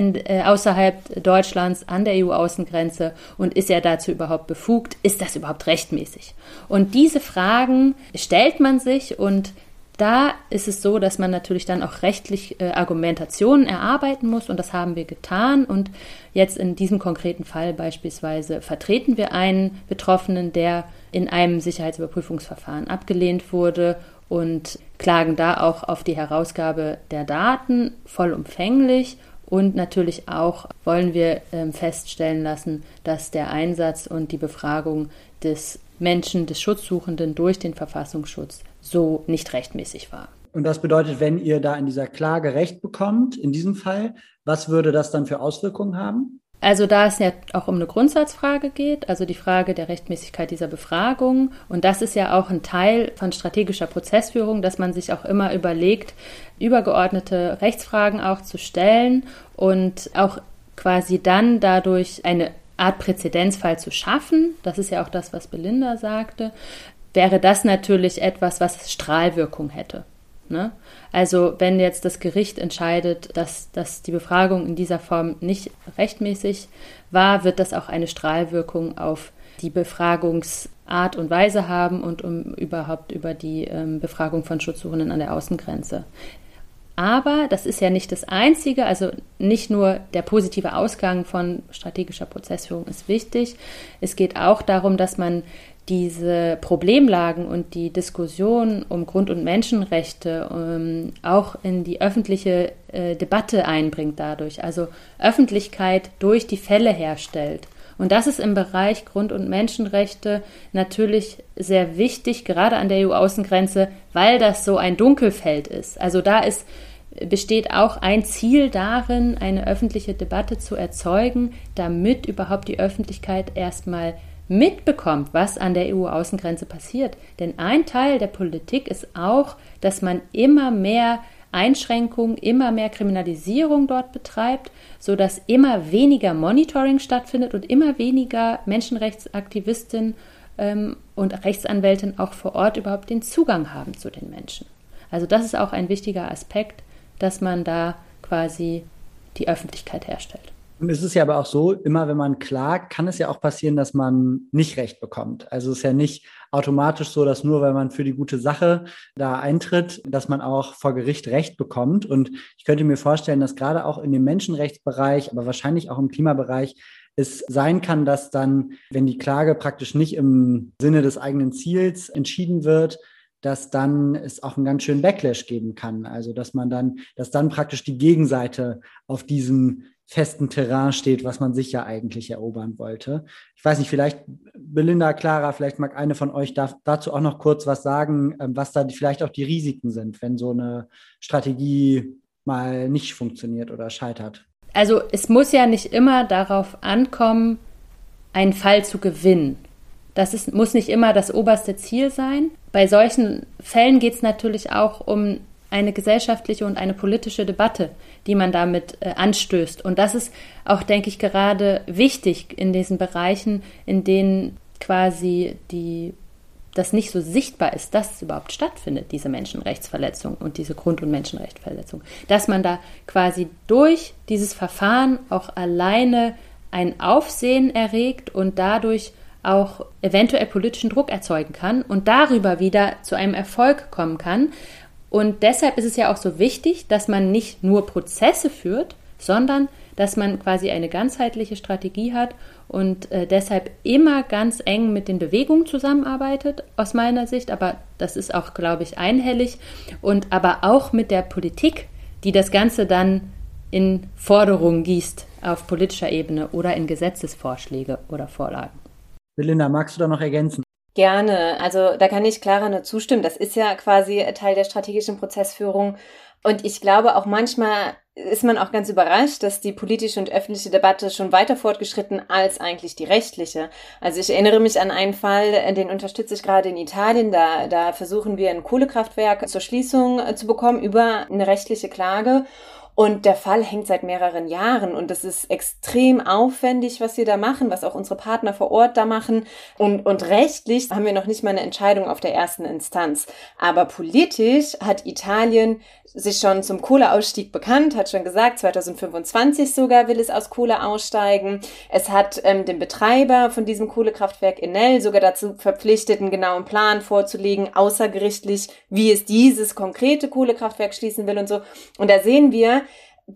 in, äh, außerhalb Deutschlands an der EU-Außengrenze und ist er dazu überhaupt befugt? Ist das überhaupt rechtmäßig? Und diese Fragen stellt man sich und da ist es so, dass man natürlich dann auch rechtlich äh, Argumentationen erarbeiten muss und das haben wir getan. Und jetzt in diesem konkreten Fall beispielsweise vertreten wir einen Betroffenen, der in einem Sicherheitsüberprüfungsverfahren abgelehnt wurde und klagen da auch auf die Herausgabe der Daten vollumfänglich. Und natürlich auch wollen wir äh, feststellen lassen, dass der Einsatz und die Befragung des Menschen, des Schutzsuchenden durch den Verfassungsschutz so nicht rechtmäßig war. Und das bedeutet, wenn ihr da in dieser Klage Recht bekommt, in diesem Fall, was würde das dann für Auswirkungen haben? Also da es ja auch um eine Grundsatzfrage geht, also die Frage der Rechtmäßigkeit dieser Befragung, und das ist ja auch ein Teil von strategischer Prozessführung, dass man sich auch immer überlegt, übergeordnete Rechtsfragen auch zu stellen und auch quasi dann dadurch eine Art Präzedenzfall zu schaffen. Das ist ja auch das, was Belinda sagte wäre das natürlich etwas, was Strahlwirkung hätte. Ne? Also wenn jetzt das Gericht entscheidet, dass, dass die Befragung in dieser Form nicht rechtmäßig war, wird das auch eine Strahlwirkung auf die Befragungsart und Weise haben und um überhaupt über die ähm, Befragung von Schutzsuchenden an der Außengrenze. Aber das ist ja nicht das Einzige, also nicht nur der positive Ausgang von strategischer Prozessführung ist wichtig. Es geht auch darum, dass man diese Problemlagen und die Diskussion um Grund- und Menschenrechte ähm, auch in die öffentliche äh, Debatte einbringt dadurch, also Öffentlichkeit durch die Fälle herstellt. Und das ist im Bereich Grund- und Menschenrechte natürlich sehr wichtig, gerade an der EU-Außengrenze, weil das so ein Dunkelfeld ist. Also da ist besteht auch ein Ziel darin, eine öffentliche Debatte zu erzeugen, damit überhaupt die Öffentlichkeit erstmal mitbekommt, was an der EU-Außengrenze passiert. Denn ein Teil der Politik ist auch, dass man immer mehr Einschränkungen, immer mehr Kriminalisierung dort betreibt, sodass immer weniger Monitoring stattfindet und immer weniger Menschenrechtsaktivistinnen ähm, und Rechtsanwältin auch vor Ort überhaupt den Zugang haben zu den Menschen. Also das ist auch ein wichtiger Aspekt, dass man da quasi die Öffentlichkeit herstellt. Und es ist ja aber auch so, immer wenn man klagt, kann es ja auch passieren, dass man nicht Recht bekommt. Also es ist ja nicht automatisch so, dass nur weil man für die gute Sache da eintritt, dass man auch vor Gericht Recht bekommt. Und ich könnte mir vorstellen, dass gerade auch in dem Menschenrechtsbereich, aber wahrscheinlich auch im Klimabereich es sein kann, dass dann, wenn die Klage praktisch nicht im Sinne des eigenen Ziels entschieden wird, dass dann es auch einen ganz schönen Backlash geben kann. Also dass man dann, dass dann praktisch die Gegenseite auf diesem festen Terrain steht, was man sich ja eigentlich erobern wollte. Ich weiß nicht, vielleicht Belinda, Clara, vielleicht mag eine von euch da, dazu auch noch kurz was sagen, ähm, was da vielleicht auch die Risiken sind, wenn so eine Strategie mal nicht funktioniert oder scheitert. Also es muss ja nicht immer darauf ankommen, einen Fall zu gewinnen. Das ist, muss nicht immer das oberste Ziel sein. Bei solchen Fällen geht es natürlich auch um eine gesellschaftliche und eine politische Debatte, die man damit äh, anstößt. Und das ist auch, denke ich, gerade wichtig in diesen Bereichen, in denen quasi die das nicht so sichtbar ist, dass es überhaupt stattfindet, diese Menschenrechtsverletzung und diese Grund- und Menschenrechtsverletzung. Dass man da quasi durch dieses Verfahren auch alleine ein Aufsehen erregt und dadurch auch eventuell politischen Druck erzeugen kann und darüber wieder zu einem Erfolg kommen kann, und deshalb ist es ja auch so wichtig, dass man nicht nur Prozesse führt, sondern dass man quasi eine ganzheitliche Strategie hat und äh, deshalb immer ganz eng mit den Bewegungen zusammenarbeitet, aus meiner Sicht. Aber das ist auch, glaube ich, einhellig. Und aber auch mit der Politik, die das Ganze dann in Forderungen gießt auf politischer Ebene oder in Gesetzesvorschläge oder Vorlagen. Belinda, magst du da noch ergänzen? Gerne. Also da kann ich Clara nur zustimmen. Das ist ja quasi Teil der strategischen Prozessführung. Und ich glaube auch manchmal ist man auch ganz überrascht, dass die politische und öffentliche Debatte schon weiter fortgeschritten als eigentlich die rechtliche. Also ich erinnere mich an einen Fall, den unterstütze ich gerade in Italien. Da, da versuchen wir ein Kohlekraftwerk zur Schließung zu bekommen über eine rechtliche Klage. Und der Fall hängt seit mehreren Jahren und es ist extrem aufwendig, was wir da machen, was auch unsere Partner vor Ort da machen. Und, und rechtlich haben wir noch nicht mal eine Entscheidung auf der ersten Instanz. Aber politisch hat Italien sich schon zum Kohleausstieg bekannt, hat schon gesagt, 2025 sogar will es aus Kohle aussteigen. Es hat ähm, den Betreiber von diesem Kohlekraftwerk Enel sogar dazu verpflichtet, einen genauen Plan vorzulegen, außergerichtlich, wie es dieses konkrete Kohlekraftwerk schließen will und so. Und da sehen wir,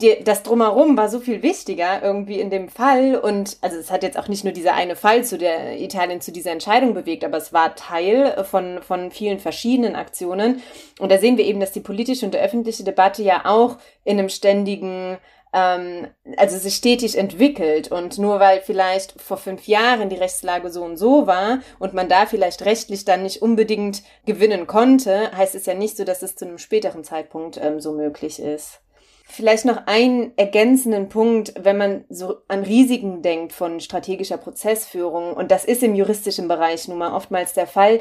die, das drumherum war so viel wichtiger irgendwie in dem Fall und also es hat jetzt auch nicht nur dieser eine Fall zu der Italien zu dieser Entscheidung bewegt, aber es war Teil von von vielen verschiedenen Aktionen und da sehen wir eben, dass die politische und öffentliche Debatte ja auch in einem ständigen ähm, also sich stetig entwickelt und nur weil vielleicht vor fünf Jahren die Rechtslage so und so war und man da vielleicht rechtlich dann nicht unbedingt gewinnen konnte, heißt es ja nicht so, dass es zu einem späteren Zeitpunkt ähm, so möglich ist. Vielleicht noch einen ergänzenden Punkt, wenn man so an Risiken denkt von strategischer Prozessführung. Und das ist im juristischen Bereich nun mal oftmals der Fall,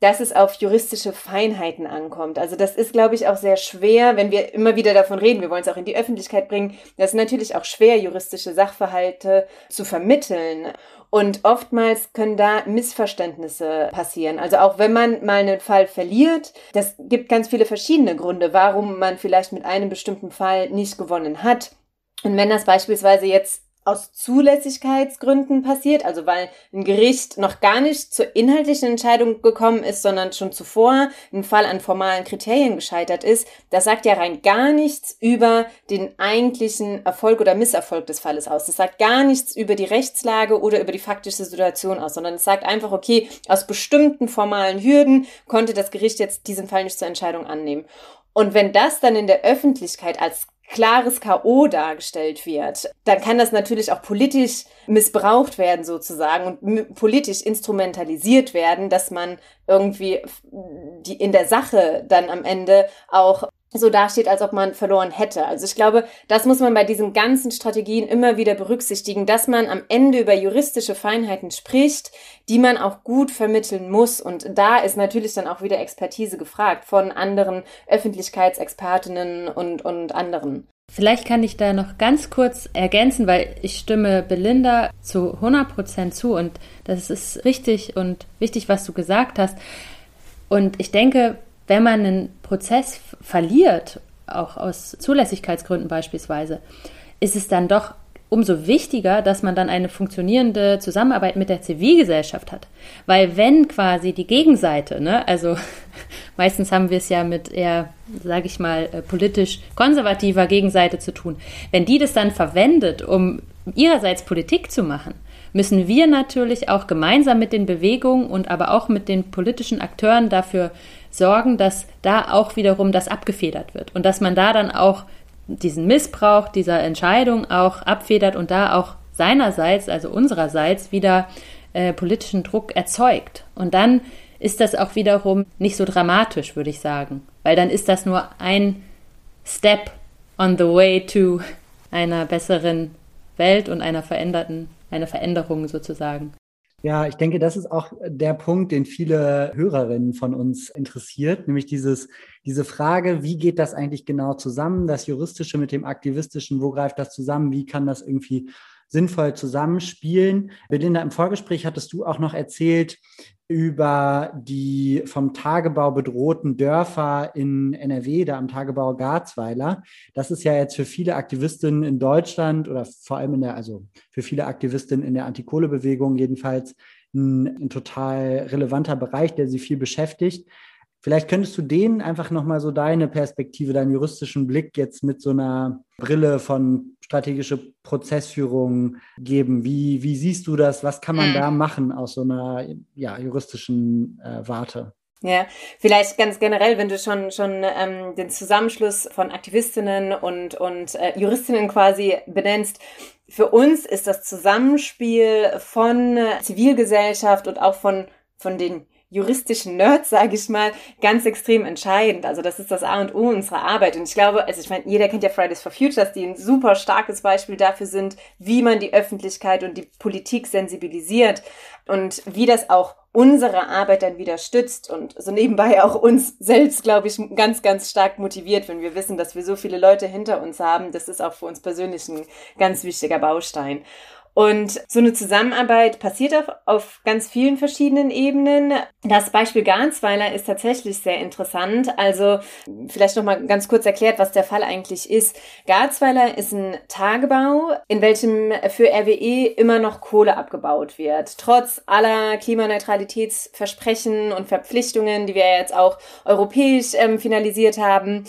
dass es auf juristische Feinheiten ankommt. Also das ist, glaube ich, auch sehr schwer, wenn wir immer wieder davon reden. Wir wollen es auch in die Öffentlichkeit bringen. Das ist natürlich auch schwer, juristische Sachverhalte zu vermitteln. Und oftmals können da Missverständnisse passieren. Also auch wenn man mal einen Fall verliert, das gibt ganz viele verschiedene Gründe, warum man vielleicht mit einem bestimmten Fall nicht gewonnen hat. Und wenn das beispielsweise jetzt aus Zulässigkeitsgründen passiert, also weil ein Gericht noch gar nicht zur inhaltlichen Entscheidung gekommen ist, sondern schon zuvor ein Fall an formalen Kriterien gescheitert ist, das sagt ja rein gar nichts über den eigentlichen Erfolg oder Misserfolg des Falles aus. Das sagt gar nichts über die Rechtslage oder über die faktische Situation aus, sondern es sagt einfach, okay, aus bestimmten formalen Hürden konnte das Gericht jetzt diesen Fall nicht zur Entscheidung annehmen. Und wenn das dann in der Öffentlichkeit als klares K.O. dargestellt wird, dann kann das natürlich auch politisch missbraucht werden sozusagen und politisch instrumentalisiert werden, dass man irgendwie die in der Sache dann am Ende auch so dasteht, als ob man verloren hätte. Also ich glaube, das muss man bei diesen ganzen Strategien immer wieder berücksichtigen, dass man am Ende über juristische Feinheiten spricht, die man auch gut vermitteln muss. Und da ist natürlich dann auch wieder Expertise gefragt von anderen Öffentlichkeitsexpertinnen und, und anderen. Vielleicht kann ich da noch ganz kurz ergänzen, weil ich stimme Belinda zu 100 Prozent zu und das ist richtig und wichtig, was du gesagt hast. Und ich denke, wenn man einen Prozess verliert, auch aus Zulässigkeitsgründen beispielsweise, ist es dann doch umso wichtiger, dass man dann eine funktionierende Zusammenarbeit mit der Zivilgesellschaft hat. Weil wenn quasi die Gegenseite, ne, also meistens haben wir es ja mit eher, sage ich mal, äh, politisch konservativer Gegenseite zu tun, wenn die das dann verwendet, um ihrerseits Politik zu machen, müssen wir natürlich auch gemeinsam mit den Bewegungen und aber auch mit den politischen Akteuren dafür sorgen, dass da auch wiederum das abgefedert wird und dass man da dann auch diesen Missbrauch dieser Entscheidung auch abfedert und da auch seinerseits, also unsererseits, wieder äh, politischen Druck erzeugt. Und dann ist das auch wiederum nicht so dramatisch, würde ich sagen, weil dann ist das nur ein Step on the way to einer besseren Welt und einer veränderten, einer Veränderung sozusagen. Ja, ich denke, das ist auch der Punkt, den viele Hörerinnen von uns interessiert, nämlich dieses, diese Frage, wie geht das eigentlich genau zusammen, das Juristische mit dem Aktivistischen, wo greift das zusammen, wie kann das irgendwie sinnvoll zusammenspielen. Belinda, im Vorgespräch hattest du auch noch erzählt über die vom Tagebau bedrohten Dörfer in NRW, da am Tagebau Garzweiler. Das ist ja jetzt für viele Aktivistinnen in Deutschland oder vor allem in der, also für viele Aktivistinnen in der Antikohlebewegung jedenfalls ein, ein total relevanter Bereich, der sie viel beschäftigt. Vielleicht könntest du denen einfach nochmal so deine Perspektive, deinen juristischen Blick jetzt mit so einer Brille von strategische Prozessführung geben. Wie, wie siehst du das? Was kann man mhm. da machen aus so einer ja, juristischen äh, Warte? Ja, vielleicht ganz generell, wenn du schon schon ähm, den Zusammenschluss von Aktivistinnen und und äh, Juristinnen quasi benennst. Für uns ist das Zusammenspiel von Zivilgesellschaft und auch von von den juristischen Nerds, sage ich mal, ganz extrem entscheidend. Also das ist das A und O unserer Arbeit. Und ich glaube, also ich meine, jeder kennt ja Fridays for Futures, die ein super starkes Beispiel dafür sind, wie man die Öffentlichkeit und die Politik sensibilisiert und wie das auch unsere Arbeit dann wieder stützt und so nebenbei auch uns selbst, glaube ich, ganz, ganz stark motiviert, wenn wir wissen, dass wir so viele Leute hinter uns haben. Das ist auch für uns persönlich ein ganz wichtiger Baustein. Und so eine Zusammenarbeit passiert auf, auf ganz vielen verschiedenen Ebenen. Das Beispiel Gansweiler ist tatsächlich sehr interessant. Also vielleicht noch mal ganz kurz erklärt, was der Fall eigentlich ist. Garzweiler ist ein Tagebau, in welchem für RWE immer noch Kohle abgebaut wird. Trotz aller Klimaneutralitätsversprechen und Verpflichtungen, die wir jetzt auch europäisch ähm, finalisiert haben,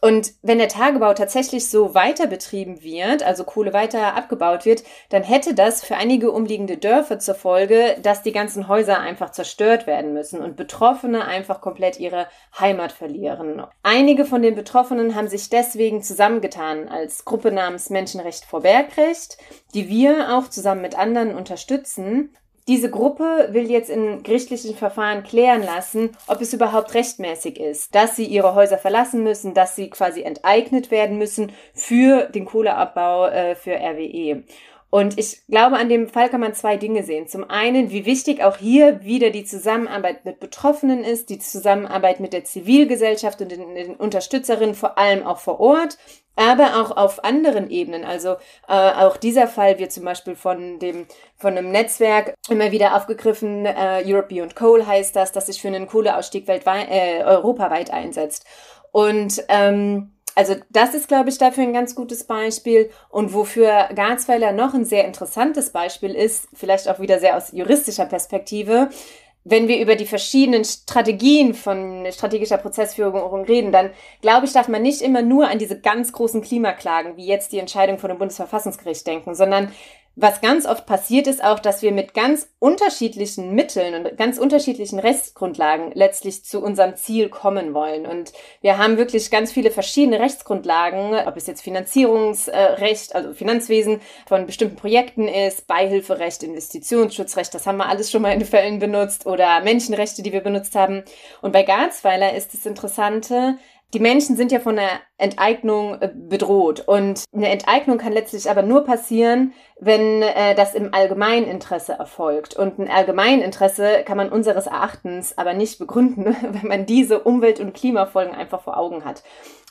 und wenn der Tagebau tatsächlich so weiter betrieben wird, also Kohle weiter abgebaut wird, dann hätte das für einige umliegende Dörfer zur Folge, dass die ganzen Häuser einfach zerstört werden müssen und Betroffene einfach komplett ihre Heimat verlieren. Einige von den Betroffenen haben sich deswegen zusammengetan als Gruppe namens Menschenrecht vor Bergrecht, die wir auch zusammen mit anderen unterstützen. Diese Gruppe will jetzt in gerichtlichen Verfahren klären lassen, ob es überhaupt rechtmäßig ist, dass sie ihre Häuser verlassen müssen, dass sie quasi enteignet werden müssen für den Kohleabbau äh, für RWE. Und ich glaube, an dem Fall kann man zwei Dinge sehen. Zum einen, wie wichtig auch hier wieder die Zusammenarbeit mit Betroffenen ist, die Zusammenarbeit mit der Zivilgesellschaft und den, den Unterstützerinnen, vor allem auch vor Ort aber auch auf anderen Ebenen. Also äh, auch dieser Fall wird zum Beispiel von dem von einem Netzwerk immer wieder aufgegriffen. Äh, European Coal heißt das, das sich für einen Kohleausstieg weltweit, äh, europaweit einsetzt. Und ähm, also das ist, glaube ich, dafür ein ganz gutes Beispiel. Und wofür Garzweiler noch ein sehr interessantes Beispiel ist, vielleicht auch wieder sehr aus juristischer Perspektive, wenn wir über die verschiedenen Strategien von strategischer Prozessführung reden, dann glaube ich, darf man nicht immer nur an diese ganz großen Klimaklagen, wie jetzt die Entscheidung von dem Bundesverfassungsgericht denken, sondern was ganz oft passiert ist auch, dass wir mit ganz unterschiedlichen Mitteln und ganz unterschiedlichen Rechtsgrundlagen letztlich zu unserem Ziel kommen wollen. Und wir haben wirklich ganz viele verschiedene Rechtsgrundlagen, ob es jetzt Finanzierungsrecht, also Finanzwesen von bestimmten Projekten ist, Beihilferecht, Investitionsschutzrecht, das haben wir alles schon mal in Fällen benutzt oder Menschenrechte, die wir benutzt haben. Und bei Garzweiler ist das Interessante, die Menschen sind ja von der Enteignung äh, bedroht. Und eine Enteignung kann letztlich aber nur passieren, wenn äh, das im Allgemeininteresse erfolgt. Und ein Allgemeininteresse kann man unseres Erachtens aber nicht begründen, wenn man diese Umwelt- und Klimafolgen einfach vor Augen hat.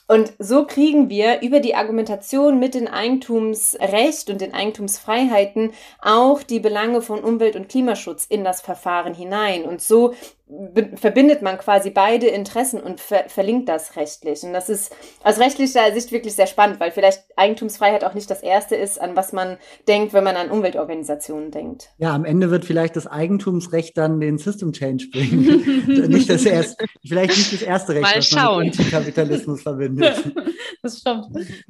Und so kriegen wir über die Argumentation mit dem Eigentumsrecht und den Eigentumsfreiheiten auch die Belange von Umwelt- und Klimaschutz in das Verfahren hinein. Und so verbindet man quasi beide Interessen und ver verlinkt das rechtlich. Und das ist aus rechtlicher Sicht wirklich sehr spannend, weil vielleicht Eigentumsfreiheit auch nicht das Erste ist, an was man denkt, wenn man an Umweltorganisationen denkt. Ja, am Ende wird vielleicht das Eigentumsrecht dann den System Change bringen. nicht das erste, vielleicht nicht das erste Recht, Mal was schauen. man mit Kapitalismus verbindet. Das stimmt.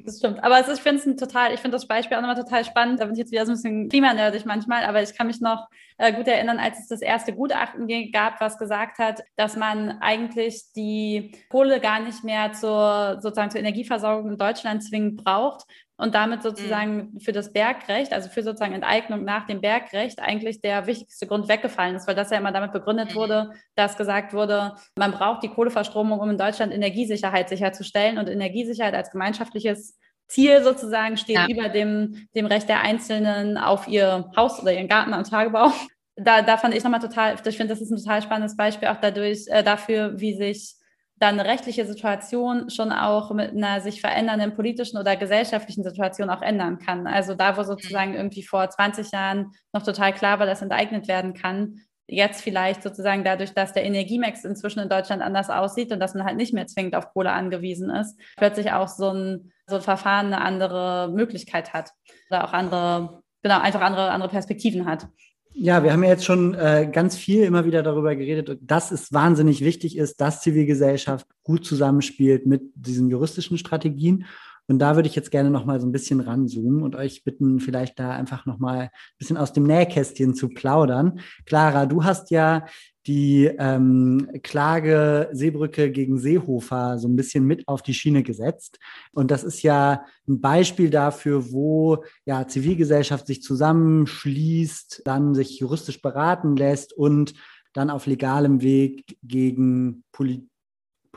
Das stimmt. Aber es ist, ich finde es total, ich finde das Beispiel auch nochmal total spannend. Da bin ich jetzt wieder so ein bisschen klimanerdig manchmal, aber ich kann mich noch äh, gut erinnern, als es das erste Gutachten gab, was gesagt hat, dass man eigentlich die Kohle gar nicht mehr zur sozusagen zur Energieversorgung in Deutschland zwingend braucht, und damit sozusagen mhm. für das Bergrecht, also für sozusagen Enteignung nach dem Bergrecht eigentlich der wichtigste Grund weggefallen ist, weil das ja immer damit begründet mhm. wurde, dass gesagt wurde, man braucht die Kohleverstromung, um in Deutschland Energiesicherheit sicherzustellen und Energiesicherheit als gemeinschaftliches Ziel sozusagen steht ja. über dem, dem Recht der Einzelnen auf ihr Haus oder ihren Garten am Tagebau. Da, da fand ich nochmal total, ich finde, das ist ein total spannendes Beispiel auch dadurch, äh, dafür, wie sich dann eine rechtliche Situation schon auch mit einer sich verändernden politischen oder gesellschaftlichen Situation auch ändern kann. Also da, wo sozusagen mhm. irgendwie vor 20 Jahren noch total klar war, dass enteignet werden kann, jetzt vielleicht sozusagen dadurch, dass der Energiemix inzwischen in Deutschland anders aussieht und dass man halt nicht mehr zwingend auf Kohle angewiesen ist, plötzlich auch so ein, so ein Verfahren eine andere Möglichkeit hat oder auch andere, genau, einfach andere, andere Perspektiven hat. Ja, wir haben ja jetzt schon äh, ganz viel immer wieder darüber geredet, dass es wahnsinnig wichtig ist, dass Zivilgesellschaft gut zusammenspielt mit diesen juristischen Strategien. Und da würde ich jetzt gerne noch mal so ein bisschen ranzoomen und euch bitten, vielleicht da einfach noch mal ein bisschen aus dem Nähkästchen zu plaudern. Clara, du hast ja die ähm, Klage Seebrücke gegen Seehofer so ein bisschen mit auf die Schiene gesetzt. Und das ist ja ein Beispiel dafür, wo ja Zivilgesellschaft sich zusammenschließt, dann sich juristisch beraten lässt und dann auf legalem Weg gegen Politik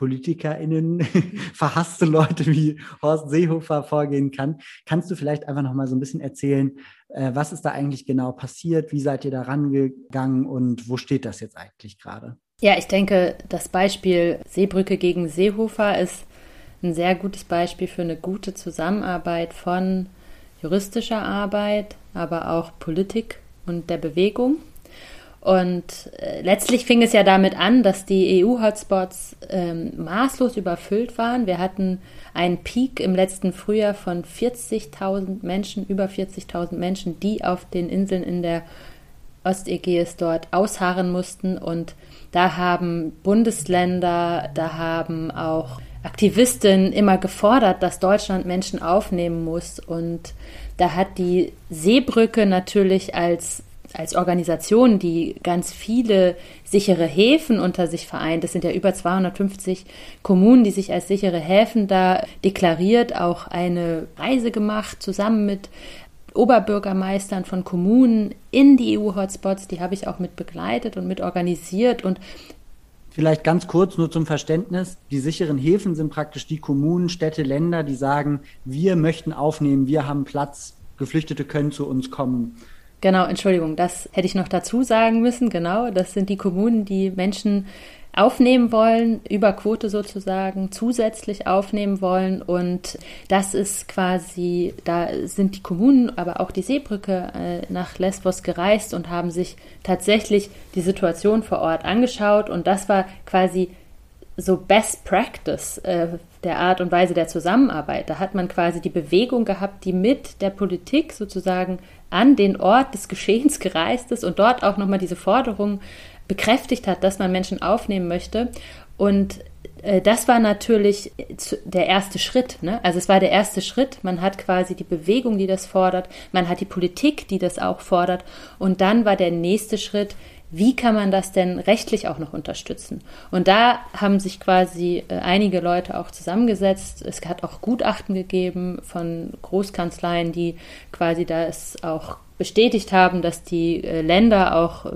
PolitikerInnen, verhasste Leute wie Horst Seehofer vorgehen kann. Kannst du vielleicht einfach noch mal so ein bisschen erzählen, äh, was ist da eigentlich genau passiert? Wie seid ihr da rangegangen und wo steht das jetzt eigentlich gerade? Ja, ich denke, das Beispiel Seebrücke gegen Seehofer ist ein sehr gutes Beispiel für eine gute Zusammenarbeit von juristischer Arbeit, aber auch Politik und der Bewegung. Und äh, letztlich fing es ja damit an, dass die EU-Hotspots ähm, maßlos überfüllt waren. Wir hatten einen Peak im letzten Frühjahr von 40.000 Menschen, über 40.000 Menschen, die auf den Inseln in der Ostägäis dort ausharren mussten. Und da haben Bundesländer, da haben auch Aktivistinnen immer gefordert, dass Deutschland Menschen aufnehmen muss. Und da hat die Seebrücke natürlich als als Organisation, die ganz viele sichere Häfen unter sich vereint, das sind ja über 250 Kommunen, die sich als sichere Häfen da deklariert, auch eine Reise gemacht, zusammen mit Oberbürgermeistern von Kommunen in die EU-Hotspots, die habe ich auch mit begleitet und mit organisiert und Vielleicht ganz kurz nur zum Verständnis. Die sicheren Häfen sind praktisch die Kommunen, Städte, Länder, die sagen, wir möchten aufnehmen, wir haben Platz, Geflüchtete können zu uns kommen. Genau, Entschuldigung, das hätte ich noch dazu sagen müssen. Genau, das sind die Kommunen, die Menschen aufnehmen wollen, über Quote sozusagen zusätzlich aufnehmen wollen. Und das ist quasi, da sind die Kommunen, aber auch die Seebrücke äh, nach Lesbos gereist und haben sich tatsächlich die Situation vor Ort angeschaut. Und das war quasi so Best Practice äh, der Art und Weise der Zusammenarbeit. Da hat man quasi die Bewegung gehabt, die mit der Politik sozusagen an den Ort des Geschehens gereist ist und dort auch nochmal diese Forderung bekräftigt hat, dass man Menschen aufnehmen möchte. Und äh, das war natürlich der erste Schritt. Ne? Also es war der erste Schritt. Man hat quasi die Bewegung, die das fordert. Man hat die Politik, die das auch fordert. Und dann war der nächste Schritt, wie kann man das denn rechtlich auch noch unterstützen? Und da haben sich quasi äh, einige Leute auch zusammengesetzt. Es hat auch Gutachten gegeben von Großkanzleien, die quasi das auch bestätigt haben, dass die äh, Länder auch äh,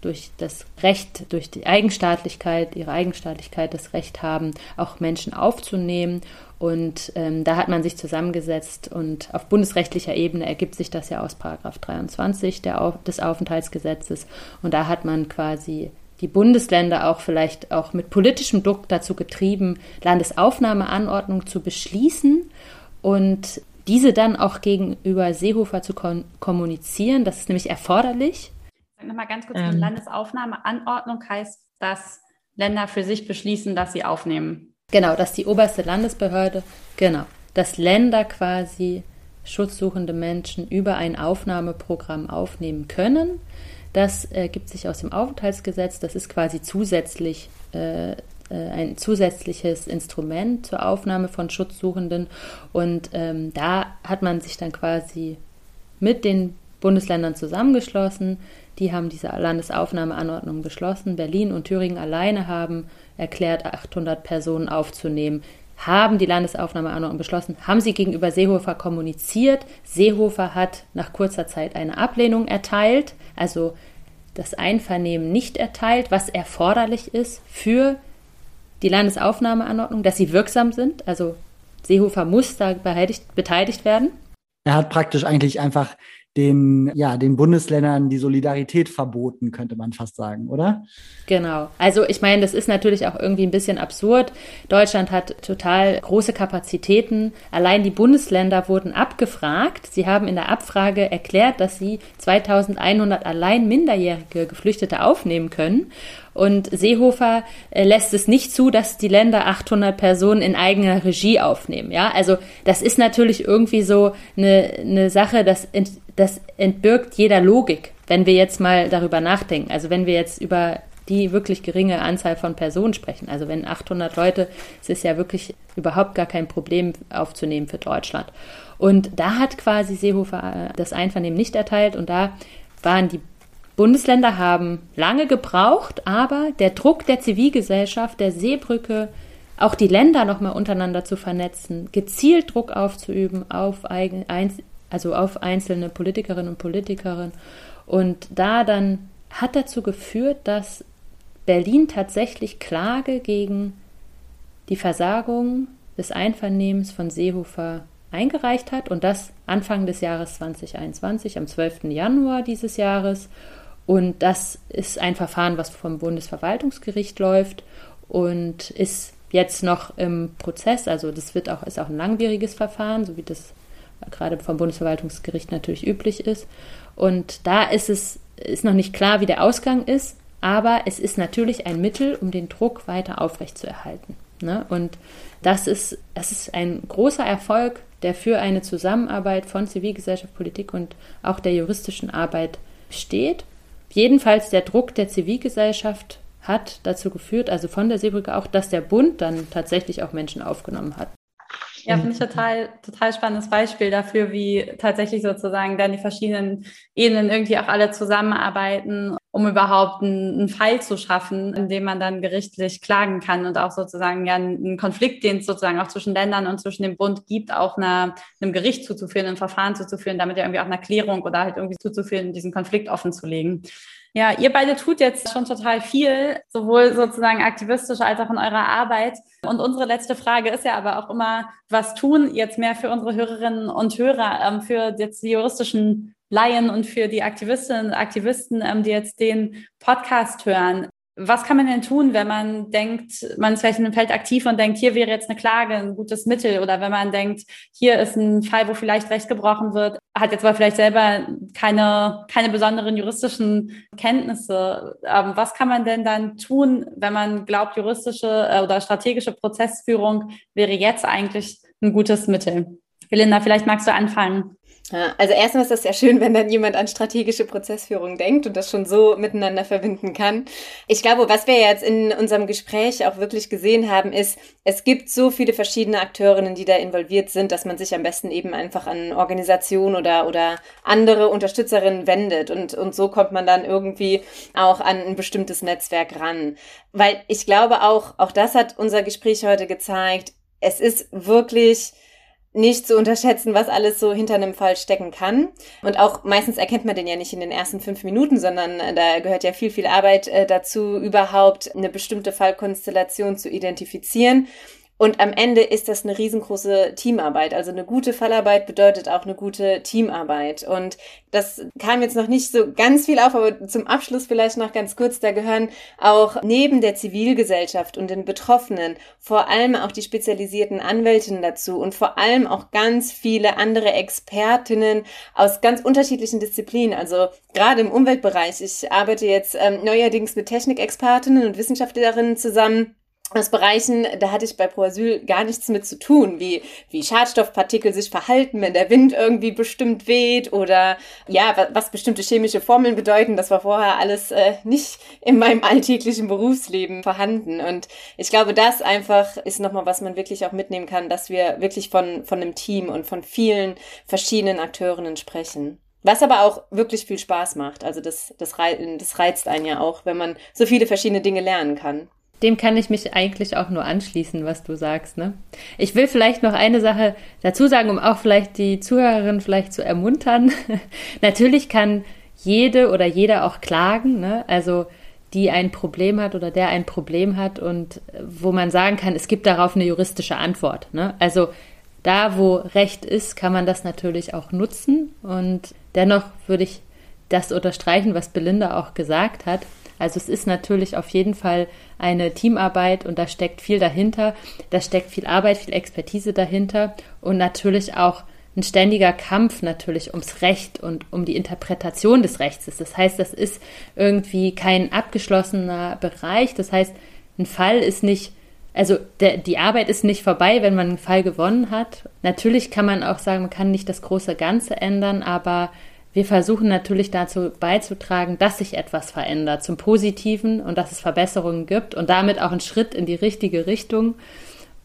durch das Recht, durch die Eigenstaatlichkeit, ihre Eigenstaatlichkeit das Recht haben, auch Menschen aufzunehmen. Und ähm, da hat man sich zusammengesetzt und auf bundesrechtlicher Ebene ergibt sich das ja aus Paragraph 23 der, des Aufenthaltsgesetzes. Und da hat man quasi die Bundesländer auch vielleicht auch mit politischem Druck dazu getrieben, Landesaufnahmeanordnungen zu beschließen und diese dann auch gegenüber Seehofer zu kommunizieren. Das ist nämlich erforderlich. Nochmal ganz kurz, ähm. Landesaufnahmeanordnung heißt, dass Länder für sich beschließen, dass sie aufnehmen. Genau, dass die oberste Landesbehörde, genau, dass Länder quasi schutzsuchende Menschen über ein Aufnahmeprogramm aufnehmen können. Das ergibt sich aus dem Aufenthaltsgesetz. Das ist quasi zusätzlich äh, äh, ein zusätzliches Instrument zur Aufnahme von Schutzsuchenden. Und ähm, da hat man sich dann quasi mit den Bundesländern zusammengeschlossen. Die haben diese Landesaufnahmeanordnung beschlossen. Berlin und Thüringen alleine haben erklärt, 800 Personen aufzunehmen haben die Landesaufnahmeanordnung beschlossen, haben sie gegenüber Seehofer kommuniziert. Seehofer hat nach kurzer Zeit eine Ablehnung erteilt, also das Einvernehmen nicht erteilt, was erforderlich ist für die Landesaufnahmeanordnung, dass sie wirksam sind. Also Seehofer muss da beteiligt werden. Er hat praktisch eigentlich einfach den, ja, den Bundesländern die Solidarität verboten, könnte man fast sagen, oder? Genau. Also ich meine, das ist natürlich auch irgendwie ein bisschen absurd. Deutschland hat total große Kapazitäten. Allein die Bundesländer wurden abgefragt. Sie haben in der Abfrage erklärt, dass sie 2100 allein minderjährige Geflüchtete aufnehmen können. Und Seehofer äh, lässt es nicht zu, dass die Länder 800 Personen in eigener Regie aufnehmen. Ja, also das ist natürlich irgendwie so eine, eine Sache, das, ent, das entbirgt jeder Logik, wenn wir jetzt mal darüber nachdenken. Also wenn wir jetzt über die wirklich geringe Anzahl von Personen sprechen. Also wenn 800 Leute, es ist ja wirklich überhaupt gar kein Problem aufzunehmen für Deutschland. Und da hat quasi Seehofer äh, das Einvernehmen nicht erteilt und da waren die Bundesländer haben lange gebraucht, aber der Druck der Zivilgesellschaft, der Seebrücke, auch die Länder nochmal untereinander zu vernetzen, gezielt Druck aufzuüben auf, eigen, also auf einzelne Politikerinnen und Politikerinnen. Und da dann hat dazu geführt, dass Berlin tatsächlich Klage gegen die Versagung des Einvernehmens von Seehofer eingereicht hat und das Anfang des Jahres 2021, am 12. Januar dieses Jahres. Und das ist ein Verfahren, was vom Bundesverwaltungsgericht läuft und ist jetzt noch im Prozess. Also das wird auch, ist auch ein langwieriges Verfahren, so wie das gerade vom Bundesverwaltungsgericht natürlich üblich ist. Und da ist es ist noch nicht klar, wie der Ausgang ist, aber es ist natürlich ein Mittel, um den Druck weiter aufrechtzuerhalten. Ne? Und das ist, das ist ein großer Erfolg, der für eine Zusammenarbeit von Zivilgesellschaft, Politik und auch der juristischen Arbeit steht. Jedenfalls der Druck der Zivilgesellschaft hat dazu geführt, also von der Seebrücke auch, dass der Bund dann tatsächlich auch Menschen aufgenommen hat. Ja, finde ich total, total spannendes Beispiel dafür, wie tatsächlich sozusagen dann die verschiedenen Ebenen irgendwie auch alle zusammenarbeiten, um überhaupt einen, einen Fall zu schaffen, in dem man dann gerichtlich klagen kann und auch sozusagen ja einen Konflikt, den es sozusagen auch zwischen Ländern und zwischen dem Bund gibt, auch einer, einem Gericht zuzuführen, einem Verfahren zuzuführen, damit ja irgendwie auch eine Klärung oder halt irgendwie zuzuführen, diesen Konflikt offen zu legen. Ja, ihr beide tut jetzt schon total viel, sowohl sozusagen aktivistisch als auch in eurer Arbeit. Und unsere letzte Frage ist ja aber auch immer, was tun jetzt mehr für unsere Hörerinnen und Hörer, ähm, für jetzt die juristischen Laien und für die Aktivistinnen und Aktivisten, ähm, die jetzt den Podcast hören. Was kann man denn tun, wenn man denkt, man ist vielleicht in einem Feld aktiv und denkt, hier wäre jetzt eine Klage ein gutes Mittel oder wenn man denkt, hier ist ein Fall, wo vielleicht Recht gebrochen wird, hat jetzt aber vielleicht selber keine, keine besonderen juristischen Kenntnisse. Ähm, was kann man denn dann tun, wenn man glaubt, juristische äh, oder strategische Prozessführung wäre jetzt eigentlich ein gutes Mittel? Belinda, vielleicht magst du anfangen. Ja, also erstmal ist das sehr schön, wenn dann jemand an strategische Prozessführung denkt und das schon so miteinander verbinden kann. Ich glaube, was wir jetzt in unserem Gespräch auch wirklich gesehen haben, ist, es gibt so viele verschiedene Akteurinnen, die da involviert sind, dass man sich am besten eben einfach an Organisationen oder, oder andere Unterstützerinnen wendet und, und so kommt man dann irgendwie auch an ein bestimmtes Netzwerk ran. Weil ich glaube auch, auch das hat unser Gespräch heute gezeigt, es ist wirklich nicht zu unterschätzen, was alles so hinter einem Fall stecken kann. Und auch meistens erkennt man den ja nicht in den ersten fünf Minuten, sondern äh, da gehört ja viel, viel Arbeit äh, dazu, überhaupt eine bestimmte Fallkonstellation zu identifizieren. Und am Ende ist das eine riesengroße Teamarbeit. Also eine gute Fallarbeit bedeutet auch eine gute Teamarbeit. Und das kam jetzt noch nicht so ganz viel auf, aber zum Abschluss vielleicht noch ganz kurz. Da gehören auch neben der Zivilgesellschaft und den Betroffenen vor allem auch die spezialisierten Anwältinnen dazu und vor allem auch ganz viele andere Expertinnen aus ganz unterschiedlichen Disziplinen. Also gerade im Umweltbereich. Ich arbeite jetzt ähm, neuerdings mit Technikexpertinnen und Wissenschaftlerinnen zusammen aus Bereichen, da hatte ich bei ProAsyl gar nichts mit zu tun, wie, wie Schadstoffpartikel sich verhalten, wenn der Wind irgendwie bestimmt weht oder ja, was, bestimmte chemische Formeln bedeuten. Das war vorher alles äh, nicht in meinem alltäglichen Berufsleben vorhanden. Und ich glaube, das einfach ist nochmal, was man wirklich auch mitnehmen kann, dass wir wirklich von, von einem Team und von vielen verschiedenen Akteurinnen sprechen. Was aber auch wirklich viel Spaß macht. Also das, das, das reizt einen ja auch, wenn man so viele verschiedene Dinge lernen kann. Dem kann ich mich eigentlich auch nur anschließen, was du sagst. Ne? Ich will vielleicht noch eine Sache dazu sagen, um auch vielleicht die Zuhörerin vielleicht zu ermuntern. Natürlich kann jede oder jeder auch klagen, ne? also die ein Problem hat oder der ein Problem hat und wo man sagen kann, es gibt darauf eine juristische Antwort. Ne? Also da, wo Recht ist, kann man das natürlich auch nutzen und dennoch würde ich das unterstreichen, was Belinda auch gesagt hat. Also es ist natürlich auf jeden Fall eine Teamarbeit und da steckt viel dahinter. Da steckt viel Arbeit, viel Expertise dahinter und natürlich auch ein ständiger Kampf natürlich ums Recht und um die Interpretation des Rechts. Das heißt, das ist irgendwie kein abgeschlossener Bereich. Das heißt, ein Fall ist nicht, also der, die Arbeit ist nicht vorbei, wenn man einen Fall gewonnen hat. Natürlich kann man auch sagen, man kann nicht das große Ganze ändern, aber wir versuchen natürlich dazu beizutragen, dass sich etwas verändert zum Positiven und dass es Verbesserungen gibt und damit auch einen Schritt in die richtige Richtung.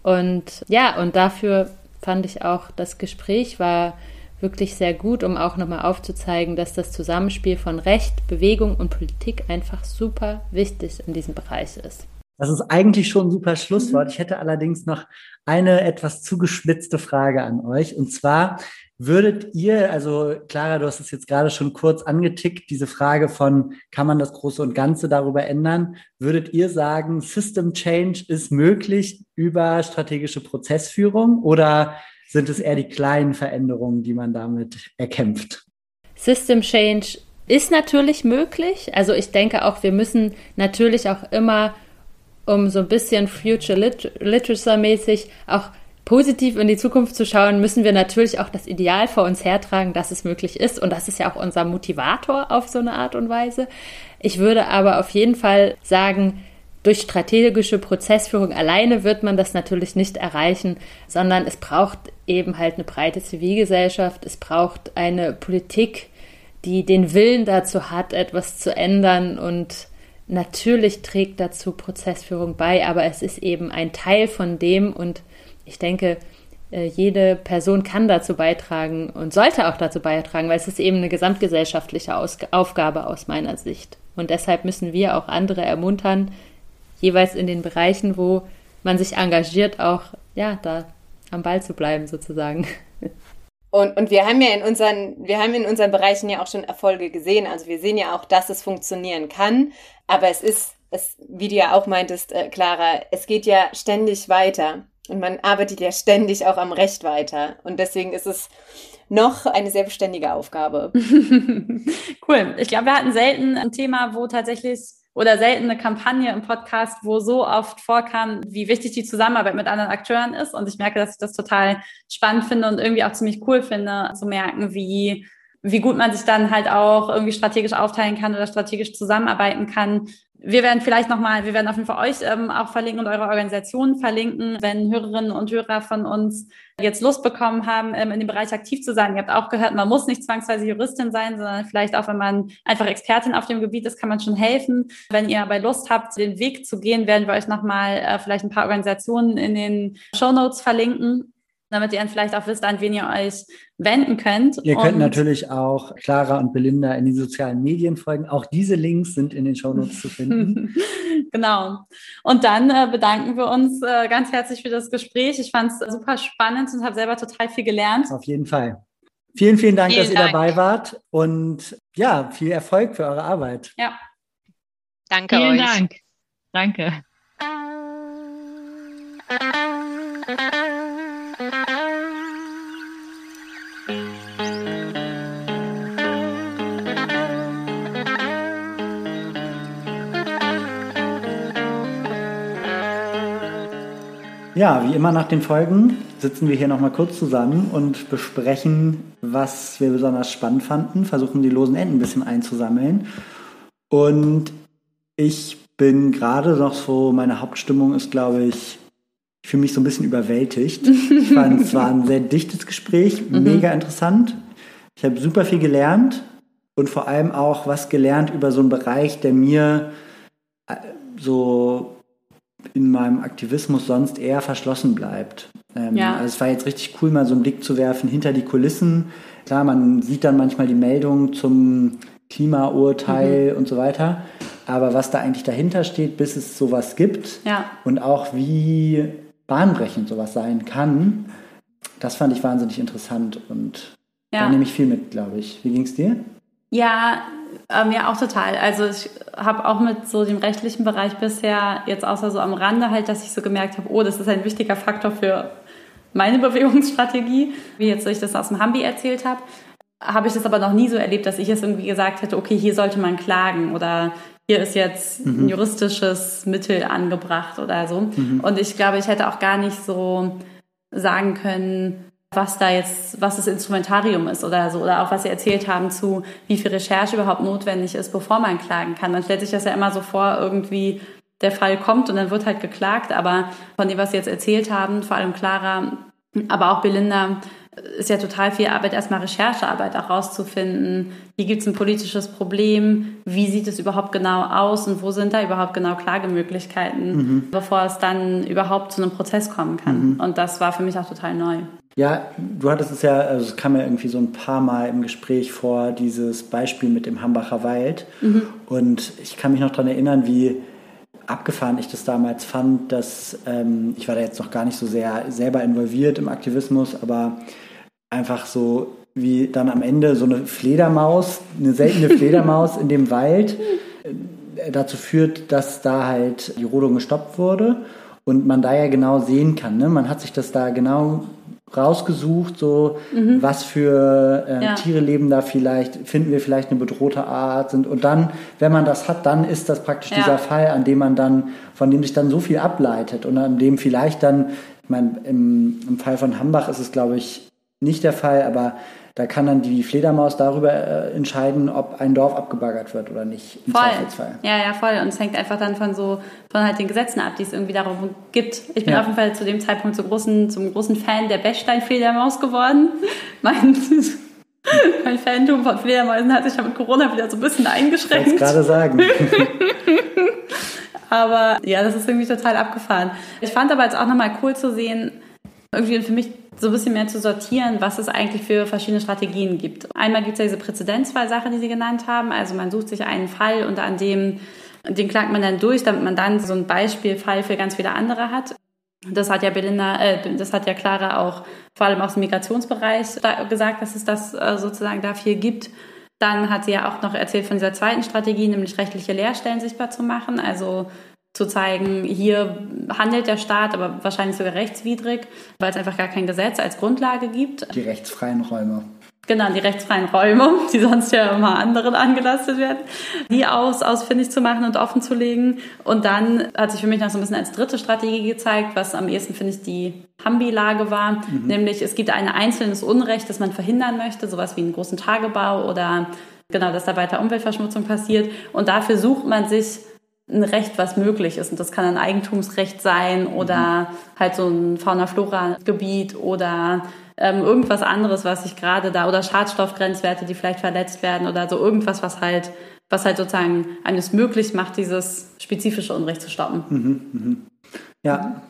Und ja, und dafür fand ich auch, das Gespräch war wirklich sehr gut, um auch nochmal aufzuzeigen, dass das Zusammenspiel von Recht, Bewegung und Politik einfach super wichtig in diesem Bereich ist. Das ist eigentlich schon ein super Schlusswort. Mhm. Ich hätte allerdings noch eine etwas zugespitzte Frage an euch. Und zwar, Würdet ihr, also Clara, du hast es jetzt gerade schon kurz angetickt, diese Frage von, kann man das Große und Ganze darüber ändern? Würdet ihr sagen, System Change ist möglich über strategische Prozessführung oder sind es eher die kleinen Veränderungen, die man damit erkämpft? System Change ist natürlich möglich. Also ich denke auch, wir müssen natürlich auch immer, um so ein bisschen Future Literature mäßig auch positiv in die Zukunft zu schauen, müssen wir natürlich auch das Ideal vor uns hertragen, dass es möglich ist. Und das ist ja auch unser Motivator auf so eine Art und Weise. Ich würde aber auf jeden Fall sagen, durch strategische Prozessführung alleine wird man das natürlich nicht erreichen, sondern es braucht eben halt eine breite Zivilgesellschaft, es braucht eine Politik, die den Willen dazu hat, etwas zu ändern und natürlich trägt dazu Prozessführung bei, aber es ist eben ein Teil von dem und ich denke, äh, jede Person kann dazu beitragen und sollte auch dazu beitragen, weil es ist eben eine gesamtgesellschaftliche Aus Aufgabe aus meiner Sicht. Und deshalb müssen wir auch andere ermuntern, jeweils in den Bereichen, wo man sich engagiert, auch ja, da am Ball zu bleiben sozusagen. Und, und wir haben ja in unseren, wir haben in unseren Bereichen ja auch schon Erfolge gesehen. Also wir sehen ja auch, dass es funktionieren kann. Aber es ist, es, wie du ja auch meintest, äh, Clara, es geht ja ständig weiter. Und man arbeitet ja ständig auch am Recht weiter. Und deswegen ist es noch eine sehr beständige Aufgabe. cool. Ich glaube, wir hatten selten ein Thema, wo tatsächlich oder selten eine Kampagne im Podcast, wo so oft vorkam, wie wichtig die Zusammenarbeit mit anderen Akteuren ist. Und ich merke, dass ich das total spannend finde und irgendwie auch ziemlich cool finde, zu merken, wie wie gut man sich dann halt auch irgendwie strategisch aufteilen kann oder strategisch zusammenarbeiten kann, wir werden vielleicht nochmal, wir werden auf jeden Fall euch ähm, auch verlinken und eure Organisation verlinken, wenn Hörerinnen und Hörer von uns jetzt Lust bekommen haben, ähm, in dem Bereich aktiv zu sein. Ihr habt auch gehört, man muss nicht zwangsweise Juristin sein, sondern vielleicht auch, wenn man einfach Expertin auf dem Gebiet ist, kann man schon helfen. Wenn ihr aber Lust habt, den Weg zu gehen, werden wir euch nochmal äh, vielleicht ein paar Organisationen in den Show Notes verlinken damit ihr dann vielleicht auch wisst, an wen ihr euch wenden könnt. Ihr könnt natürlich auch Clara und Belinda in den sozialen Medien folgen. Auch diese Links sind in den Shownotes zu finden. genau. Und dann äh, bedanken wir uns äh, ganz herzlich für das Gespräch. Ich fand es super spannend und habe selber total viel gelernt. Auf jeden Fall. Vielen, vielen Dank, vielen dass Dank. ihr dabei wart und ja, viel Erfolg für eure Arbeit. Ja. Danke vielen euch. Dank. Danke. Ja, wie immer nach den Folgen sitzen wir hier nochmal kurz zusammen und besprechen, was wir besonders spannend fanden, versuchen die losen Enden ein bisschen einzusammeln. Und ich bin gerade noch so, meine Hauptstimmung ist, glaube ich, ich fühle mich so ein bisschen überwältigt. Ich fand es war ein sehr dichtes Gespräch, mhm. mega interessant. Ich habe super viel gelernt und vor allem auch was gelernt über so einen Bereich, der mir äh, so in meinem Aktivismus sonst eher verschlossen bleibt. Ähm, ja. Also es war jetzt richtig cool, mal so einen Blick zu werfen hinter die Kulissen. Klar, man sieht dann manchmal die Meldungen zum Klimaurteil mhm. und so weiter. Aber was da eigentlich dahinter steht, bis es sowas gibt ja. und auch wie bahnbrechend sowas sein kann, das fand ich wahnsinnig interessant und ja. da nehme ich viel mit, glaube ich. Wie ging es dir? Ja, ähm, ja, auch total. Also ich habe auch mit so dem rechtlichen Bereich bisher jetzt außer so am Rande halt, dass ich so gemerkt habe, oh, das ist ein wichtiger Faktor für meine Bewegungsstrategie, wie jetzt ich das aus dem Hambi erzählt habe. Habe ich das aber noch nie so erlebt, dass ich es irgendwie gesagt hätte, okay, hier sollte man klagen oder hier ist jetzt mhm. ein juristisches Mittel angebracht oder so. Mhm. Und ich glaube, ich hätte auch gar nicht so sagen können, was da jetzt, was das Instrumentarium ist oder so, oder auch was Sie erzählt haben zu, wie viel Recherche überhaupt notwendig ist, bevor man klagen kann. Man stellt sich das ja immer so vor, irgendwie der Fall kommt und dann wird halt geklagt, aber von dem, was Sie jetzt erzählt haben, vor allem Clara, aber auch Belinda, ist ja total viel Arbeit, erstmal Recherchearbeit auch rauszufinden. Wie gibt es ein politisches Problem? Wie sieht es überhaupt genau aus? Und wo sind da überhaupt genau Klagemöglichkeiten, mhm. bevor es dann überhaupt zu einem Prozess kommen kann? Mhm. Und das war für mich auch total neu. Ja, du hattest es ja, also es kam ja irgendwie so ein paar Mal im Gespräch vor, dieses Beispiel mit dem Hambacher Wald. Mhm. Und ich kann mich noch daran erinnern, wie abgefahren ich das damals fand, dass ähm, ich war da jetzt noch gar nicht so sehr selber involviert im Aktivismus, aber einfach so wie dann am Ende so eine Fledermaus, eine seltene Fledermaus in dem Wald äh, dazu führt, dass da halt die Rodung gestoppt wurde und man da ja genau sehen kann. Ne? Man hat sich das da genau rausgesucht, so mhm. was für äh, ja. Tiere leben da vielleicht, finden wir vielleicht eine bedrohte Art sind und dann, wenn man das hat, dann ist das praktisch ja. dieser Fall, an dem man dann, von dem sich dann so viel ableitet und an dem vielleicht dann, ich meine, im, im Fall von Hambach ist es glaube ich nicht der Fall, aber da kann dann die Fledermaus darüber äh, entscheiden, ob ein Dorf abgebaggert wird oder nicht. Im voll. Zweifelsfall. Ja, ja, voll. Und es hängt einfach dann von so, von halt den Gesetzen ab, die es irgendwie darum gibt. Ich bin ja. auf jeden Fall zu dem Zeitpunkt zum großen, zum großen Fan der Bechstein-Fledermaus geworden. mein, mein Phantom von Fledermäusen hat sich ja mit Corona wieder so ein bisschen eingeschränkt. Ich gerade sagen. aber ja, das ist irgendwie total abgefahren. Ich fand aber jetzt auch nochmal cool zu sehen, irgendwie für mich so ein bisschen mehr zu sortieren, was es eigentlich für verschiedene Strategien gibt. Einmal gibt es ja diese Präzedenzfallsache, die Sie genannt haben. Also man sucht sich einen Fall und an dem, den klagt man dann durch, damit man dann so einen Beispielfall für ganz viele andere hat. Das hat ja Belinda, äh, das hat ja Clara auch vor allem aus dem Migrationsbereich gesagt, dass es das äh, sozusagen dafür gibt. Dann hat sie ja auch noch erzählt von dieser zweiten Strategie, nämlich rechtliche Leerstellen sichtbar zu machen. Also zu zeigen, hier handelt der Staat, aber wahrscheinlich sogar rechtswidrig, weil es einfach gar kein Gesetz als Grundlage gibt. Die rechtsfreien Räume. Genau, die rechtsfreien Räume, die sonst ja immer anderen angelastet werden, die aus, ausfindig zu machen und offen zu legen. Und dann hat sich für mich noch so ein bisschen als dritte Strategie gezeigt, was am ehesten, finde ich, die Hambi-Lage war. Mhm. Nämlich, es gibt ein einzelnes Unrecht, das man verhindern möchte, sowas wie einen großen Tagebau oder genau, dass da weiter Umweltverschmutzung passiert. Und dafür sucht man sich ein Recht, was möglich ist. Und das kann ein Eigentumsrecht sein oder mhm. halt so ein Fauna-Flora-Gebiet oder ähm, irgendwas anderes, was sich gerade da, oder Schadstoffgrenzwerte, die vielleicht verletzt werden oder so irgendwas, was halt, was halt sozusagen eines möglich macht, dieses spezifische Unrecht zu stoppen. Mhm, mhm. Ja,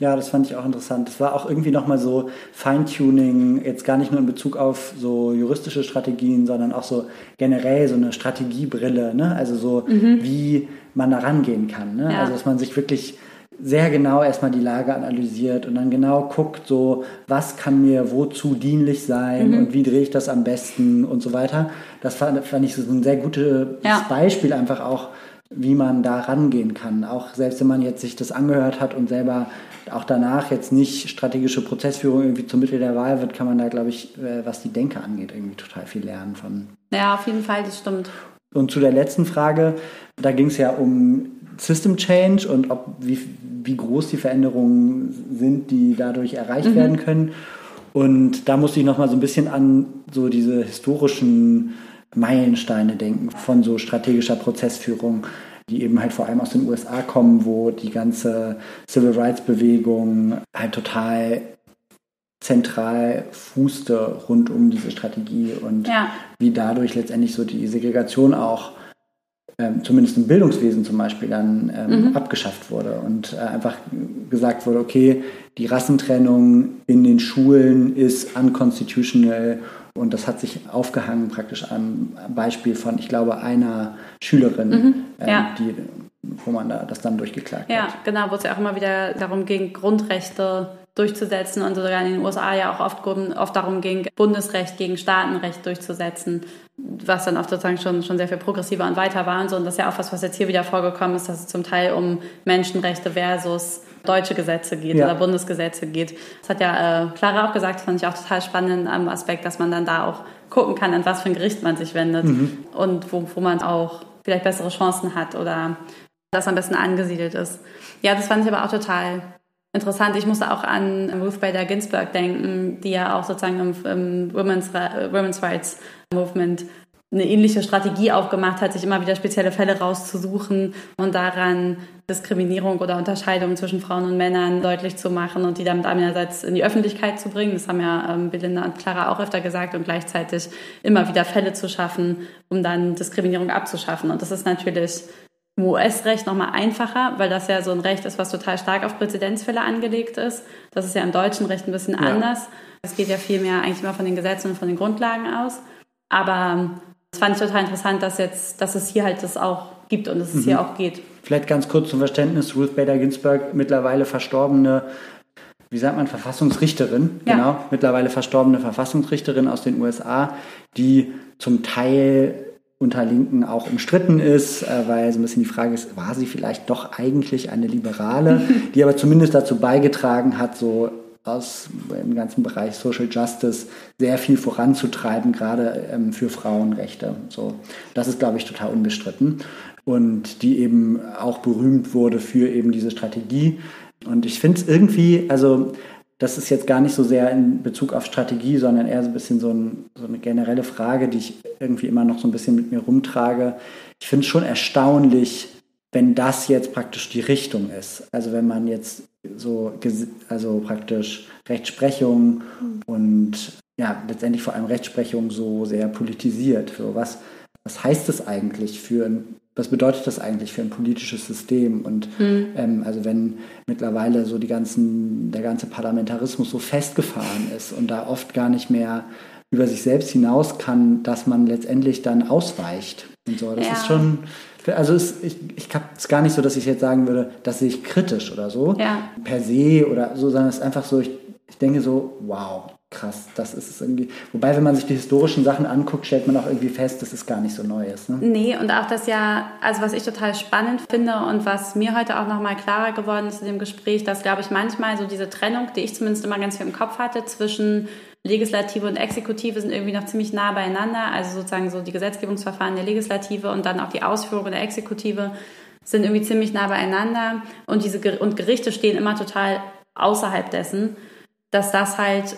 Ja, das fand ich auch interessant. Das war auch irgendwie nochmal so Feintuning, jetzt gar nicht nur in Bezug auf so juristische Strategien, sondern auch so generell so eine Strategiebrille, ne? Also so, mhm. wie man da rangehen kann. Ne? Ja. Also dass man sich wirklich sehr genau erstmal die Lage analysiert und dann genau guckt, so was kann mir wozu dienlich sein mhm. und wie drehe ich das am besten und so weiter. Das fand, fand ich so ein sehr gutes ja. Beispiel einfach auch, wie man da rangehen kann. Auch selbst wenn man jetzt sich das angehört hat und selber auch danach jetzt nicht strategische Prozessführung irgendwie zum Mittel der Wahl wird, kann man da, glaube ich, äh, was die Denke angeht, irgendwie total viel lernen von. Ja, auf jeden Fall, das stimmt. Und zu der letzten Frage, da ging es ja um System Change und ob, wie, wie groß die Veränderungen sind, die dadurch erreicht mhm. werden können. Und da musste ich nochmal so ein bisschen an so diese historischen Meilensteine denken von so strategischer Prozessführung, die eben halt vor allem aus den USA kommen, wo die ganze Civil Rights Bewegung halt total zentral fußte rund um diese Strategie und ja. wie dadurch letztendlich so die Segregation auch ähm, zumindest im Bildungswesen zum Beispiel dann ähm, mhm. abgeschafft wurde und äh, einfach gesagt wurde, okay, die Rassentrennung in den Schulen ist unconstitutional und das hat sich aufgehangen praktisch am Beispiel von, ich glaube, einer Schülerin, mhm. ähm, ja. die, wo man da, das dann durchgeklagt ja, hat. Ja, genau, wo es ja auch immer wieder darum ging, Grundrechte durchzusetzen und sogar in den USA ja auch oft, oft darum ging, Bundesrecht gegen Staatenrecht durchzusetzen, was dann oft sozusagen schon, schon sehr viel progressiver und weiter war und so. Und das ist ja auch was, was jetzt hier wieder vorgekommen ist, dass es zum Teil um Menschenrechte versus deutsche Gesetze geht ja. oder Bundesgesetze geht. Das hat ja äh, Clara auch gesagt, das fand ich auch total spannend am Aspekt, dass man dann da auch gucken kann, an was für ein Gericht man sich wendet mhm. und wo, wo man auch vielleicht bessere Chancen hat oder das am besten angesiedelt ist. Ja, das fand ich aber auch total interessant. Ich musste auch an Ruth Bader Ginsburg denken, die ja auch sozusagen im, im Women's, Women's Rights Movement eine ähnliche Strategie aufgemacht hat, sich immer wieder spezielle Fälle rauszusuchen und daran Diskriminierung oder Unterscheidung zwischen Frauen und Männern deutlich zu machen und die damit einerseits in die Öffentlichkeit zu bringen. Das haben ja ähm, Belinda und Clara auch öfter gesagt und gleichzeitig immer wieder Fälle zu schaffen, um dann Diskriminierung abzuschaffen. Und das ist natürlich im US-Recht nochmal einfacher, weil das ja so ein Recht ist, was total stark auf Präzedenzfälle angelegt ist. Das ist ja im deutschen Recht ein bisschen ja. anders. Es geht ja viel mehr eigentlich immer von den Gesetzen und von den Grundlagen aus. Aber das fand ich total interessant, dass jetzt, dass es hier halt das auch gibt und dass es mhm. hier auch geht. Vielleicht ganz kurz zum Verständnis, Ruth Bader Ginsburg, mittlerweile verstorbene, wie sagt man, Verfassungsrichterin, ja. genau, mittlerweile verstorbene Verfassungsrichterin aus den USA, die zum Teil unter Linken auch umstritten ist, äh, weil so ein bisschen die Frage ist, war sie vielleicht doch eigentlich eine Liberale, die aber zumindest dazu beigetragen hat, so aus im ganzen Bereich Social Justice sehr viel voranzutreiben, gerade ähm, für Frauenrechte. So, das ist, glaube ich, total unbestritten und die eben auch berühmt wurde für eben diese Strategie. Und ich finde es irgendwie, also das ist jetzt gar nicht so sehr in Bezug auf Strategie, sondern eher so ein bisschen so, ein, so eine generelle Frage, die ich irgendwie immer noch so ein bisschen mit mir rumtrage. Ich finde es schon erstaunlich, wenn das jetzt praktisch die Richtung ist. Also wenn man jetzt so, also praktisch Rechtsprechung und ja, letztendlich vor allem Rechtsprechung so sehr politisiert. So was, was heißt das eigentlich für ein was bedeutet das eigentlich für ein politisches System? Und mhm. ähm, also wenn mittlerweile so die ganzen, der ganze Parlamentarismus so festgefahren ist und da oft gar nicht mehr über sich selbst hinaus kann, dass man letztendlich dann ausweicht und so. Das ja. ist schon, also es, ich, ich habe es gar nicht so, dass ich jetzt sagen würde, das sehe ich kritisch oder so, ja. per se oder so, sondern es ist einfach so, ich, ich denke so, wow, krass, das ist es irgendwie. Wobei, wenn man sich die historischen Sachen anguckt, stellt man auch irgendwie fest, dass es gar nicht so neu ist. Ne? Nee, und auch das ja, also was ich total spannend finde und was mir heute auch nochmal klarer geworden ist in dem Gespräch, dass, glaube ich, manchmal so diese Trennung, die ich zumindest immer ganz viel im Kopf hatte, zwischen Legislative und Exekutive sind irgendwie noch ziemlich nah beieinander. Also sozusagen so die Gesetzgebungsverfahren der Legislative und dann auch die Ausführung der Exekutive sind irgendwie ziemlich nah beieinander. Und diese und Gerichte stehen immer total außerhalb dessen, dass das halt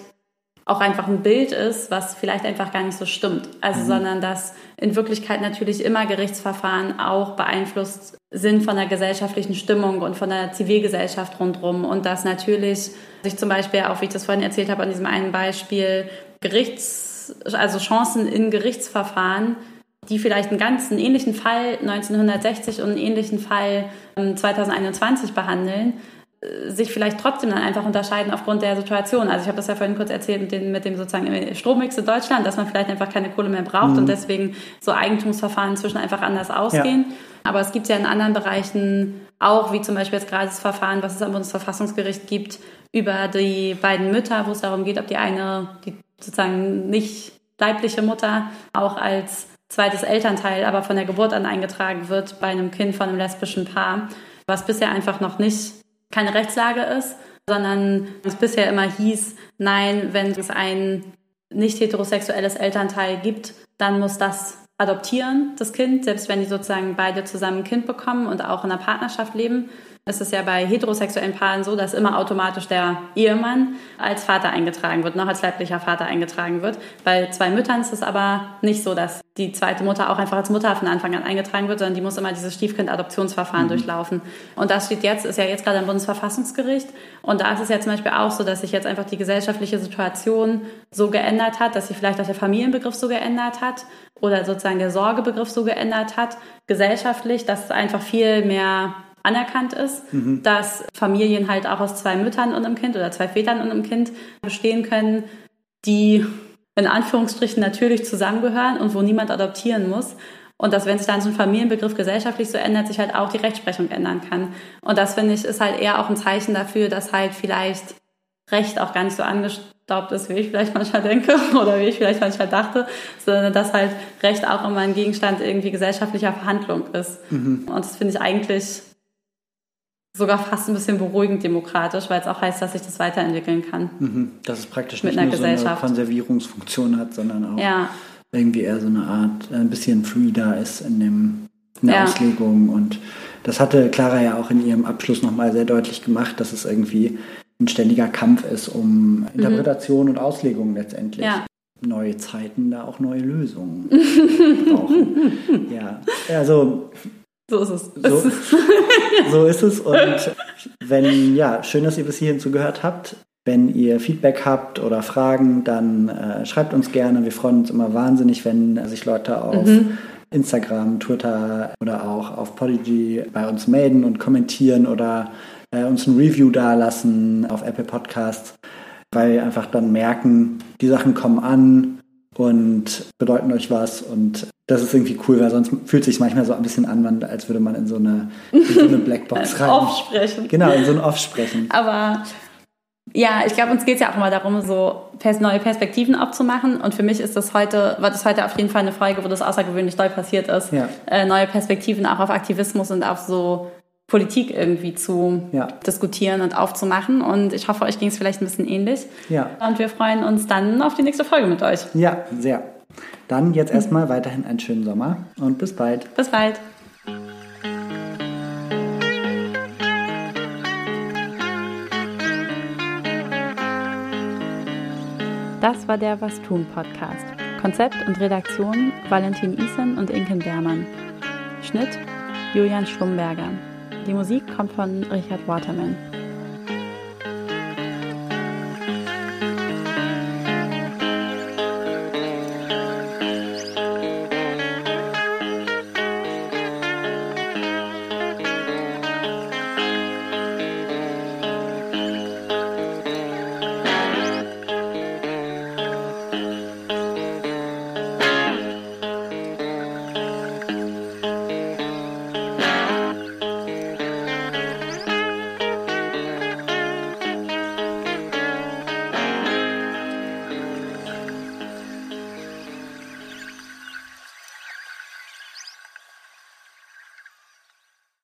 auch einfach ein Bild ist, was vielleicht einfach gar nicht so stimmt. Also, mhm. sondern dass in Wirklichkeit natürlich immer Gerichtsverfahren auch beeinflusst sind von der gesellschaftlichen Stimmung und von der Zivilgesellschaft rundherum und dass natürlich sich zum Beispiel auch, wie ich das vorhin erzählt habe, an diesem einen Beispiel Gerichts, also Chancen in Gerichtsverfahren, die vielleicht einen ganz einen ähnlichen Fall 1960 und einen ähnlichen Fall 2021 ähm, behandeln, sich vielleicht trotzdem dann einfach unterscheiden aufgrund der Situation. Also ich habe das ja vorhin kurz erzählt mit dem, mit dem sozusagen Strommix in Deutschland, dass man vielleicht einfach keine Kohle mehr braucht mhm. und deswegen so Eigentumsverfahren inzwischen einfach anders ausgehen. Ja. Aber es gibt ja in anderen Bereichen auch, wie zum Beispiel jetzt gerade das Verfahren, was es am Bundesverfassungsgericht gibt, über die beiden Mütter, wo es darum geht, ob die eine, die sozusagen nicht leibliche Mutter auch als zweites Elternteil, aber von der Geburt an eingetragen wird bei einem Kind von einem lesbischen Paar, was bisher einfach noch nicht keine Rechtslage ist, sondern es bisher immer hieß, nein, wenn es ein nicht heterosexuelles Elternteil gibt, dann muss das adoptieren, das Kind, selbst wenn die sozusagen beide zusammen ein Kind bekommen und auch in einer Partnerschaft leben. Es ist ja bei heterosexuellen Paaren so, dass immer automatisch der Ehemann als Vater eingetragen wird, noch als leiblicher Vater eingetragen wird. Bei zwei Müttern ist es aber nicht so, dass die zweite Mutter auch einfach als Mutter von Anfang an eingetragen wird, sondern die muss immer dieses Stiefkind-Adoptionsverfahren mhm. durchlaufen. Und das steht jetzt, ist ja jetzt gerade am Bundesverfassungsgericht. Und da ist es ja zum Beispiel auch so, dass sich jetzt einfach die gesellschaftliche Situation so geändert hat, dass sich vielleicht auch der Familienbegriff so geändert hat oder sozusagen der Sorgebegriff so geändert hat, gesellschaftlich, dass es einfach viel mehr anerkannt ist, mhm. dass Familien halt auch aus zwei Müttern und einem Kind oder zwei Vätern und einem Kind bestehen können, die in Anführungsstrichen natürlich zusammengehören und wo niemand adoptieren muss. Und dass, wenn sich dann so ein Familienbegriff gesellschaftlich so ändert, sich halt auch die Rechtsprechung ändern kann. Und das finde ich ist halt eher auch ein Zeichen dafür, dass halt vielleicht Recht auch gar nicht so angestaubt ist, wie ich vielleicht manchmal denke oder wie ich vielleicht manchmal dachte, sondern dass halt Recht auch immer ein Gegenstand irgendwie gesellschaftlicher Verhandlung ist. Mhm. Und das finde ich eigentlich sogar fast ein bisschen beruhigend demokratisch, weil es auch heißt, dass sich das weiterentwickeln kann. Mhm. Dass es praktisch nicht nur so eine Konservierungsfunktion hat, sondern auch ja. irgendwie eher so eine Art, äh, ein bisschen da ist in, dem, in der ja. Auslegung. Und das hatte Clara ja auch in ihrem Abschluss nochmal sehr deutlich gemacht, dass es irgendwie ein ständiger Kampf ist um mhm. Interpretation mhm. und Auslegung letztendlich. Ja. Neue Zeiten, da auch neue Lösungen brauchen. Ja, also so ist es. So, so, ist es. Und wenn, ja, schön, dass ihr bis hierhin zugehört habt. Wenn ihr Feedback habt oder Fragen, dann äh, schreibt uns gerne. Wir freuen uns immer wahnsinnig, wenn sich Leute auf mhm. Instagram, Twitter oder auch auf Podigy bei uns melden und kommentieren oder äh, uns ein Review dalassen auf Apple Podcasts, weil wir einfach dann merken, die Sachen kommen an und bedeuten euch was und das ist irgendwie cool, weil sonst fühlt es sich manchmal so ein bisschen an, als würde man in so eine, in so eine Blackbox rein. Aufsprechen. Genau, in so ein Aufsprechen. Aber ja, ich glaube, uns geht es ja auch immer darum, so neue Perspektiven aufzumachen. Und für mich ist das heute, war das heute auf jeden Fall eine Folge, wo das außergewöhnlich doll passiert ist. Ja. Äh, neue Perspektiven auch auf Aktivismus und auf so Politik irgendwie zu ja. diskutieren und aufzumachen. Und ich hoffe, euch ging es vielleicht ein bisschen ähnlich. Ja. Und wir freuen uns dann auf die nächste Folge mit euch. Ja, sehr. Dann jetzt erstmal weiterhin einen schönen Sommer und bis bald. Bis bald. Das war der Was tun Podcast. Konzept und Redaktion Valentin Isen und Inken Bermann. Schnitt Julian Schlumberger. Die Musik kommt von Richard Waterman.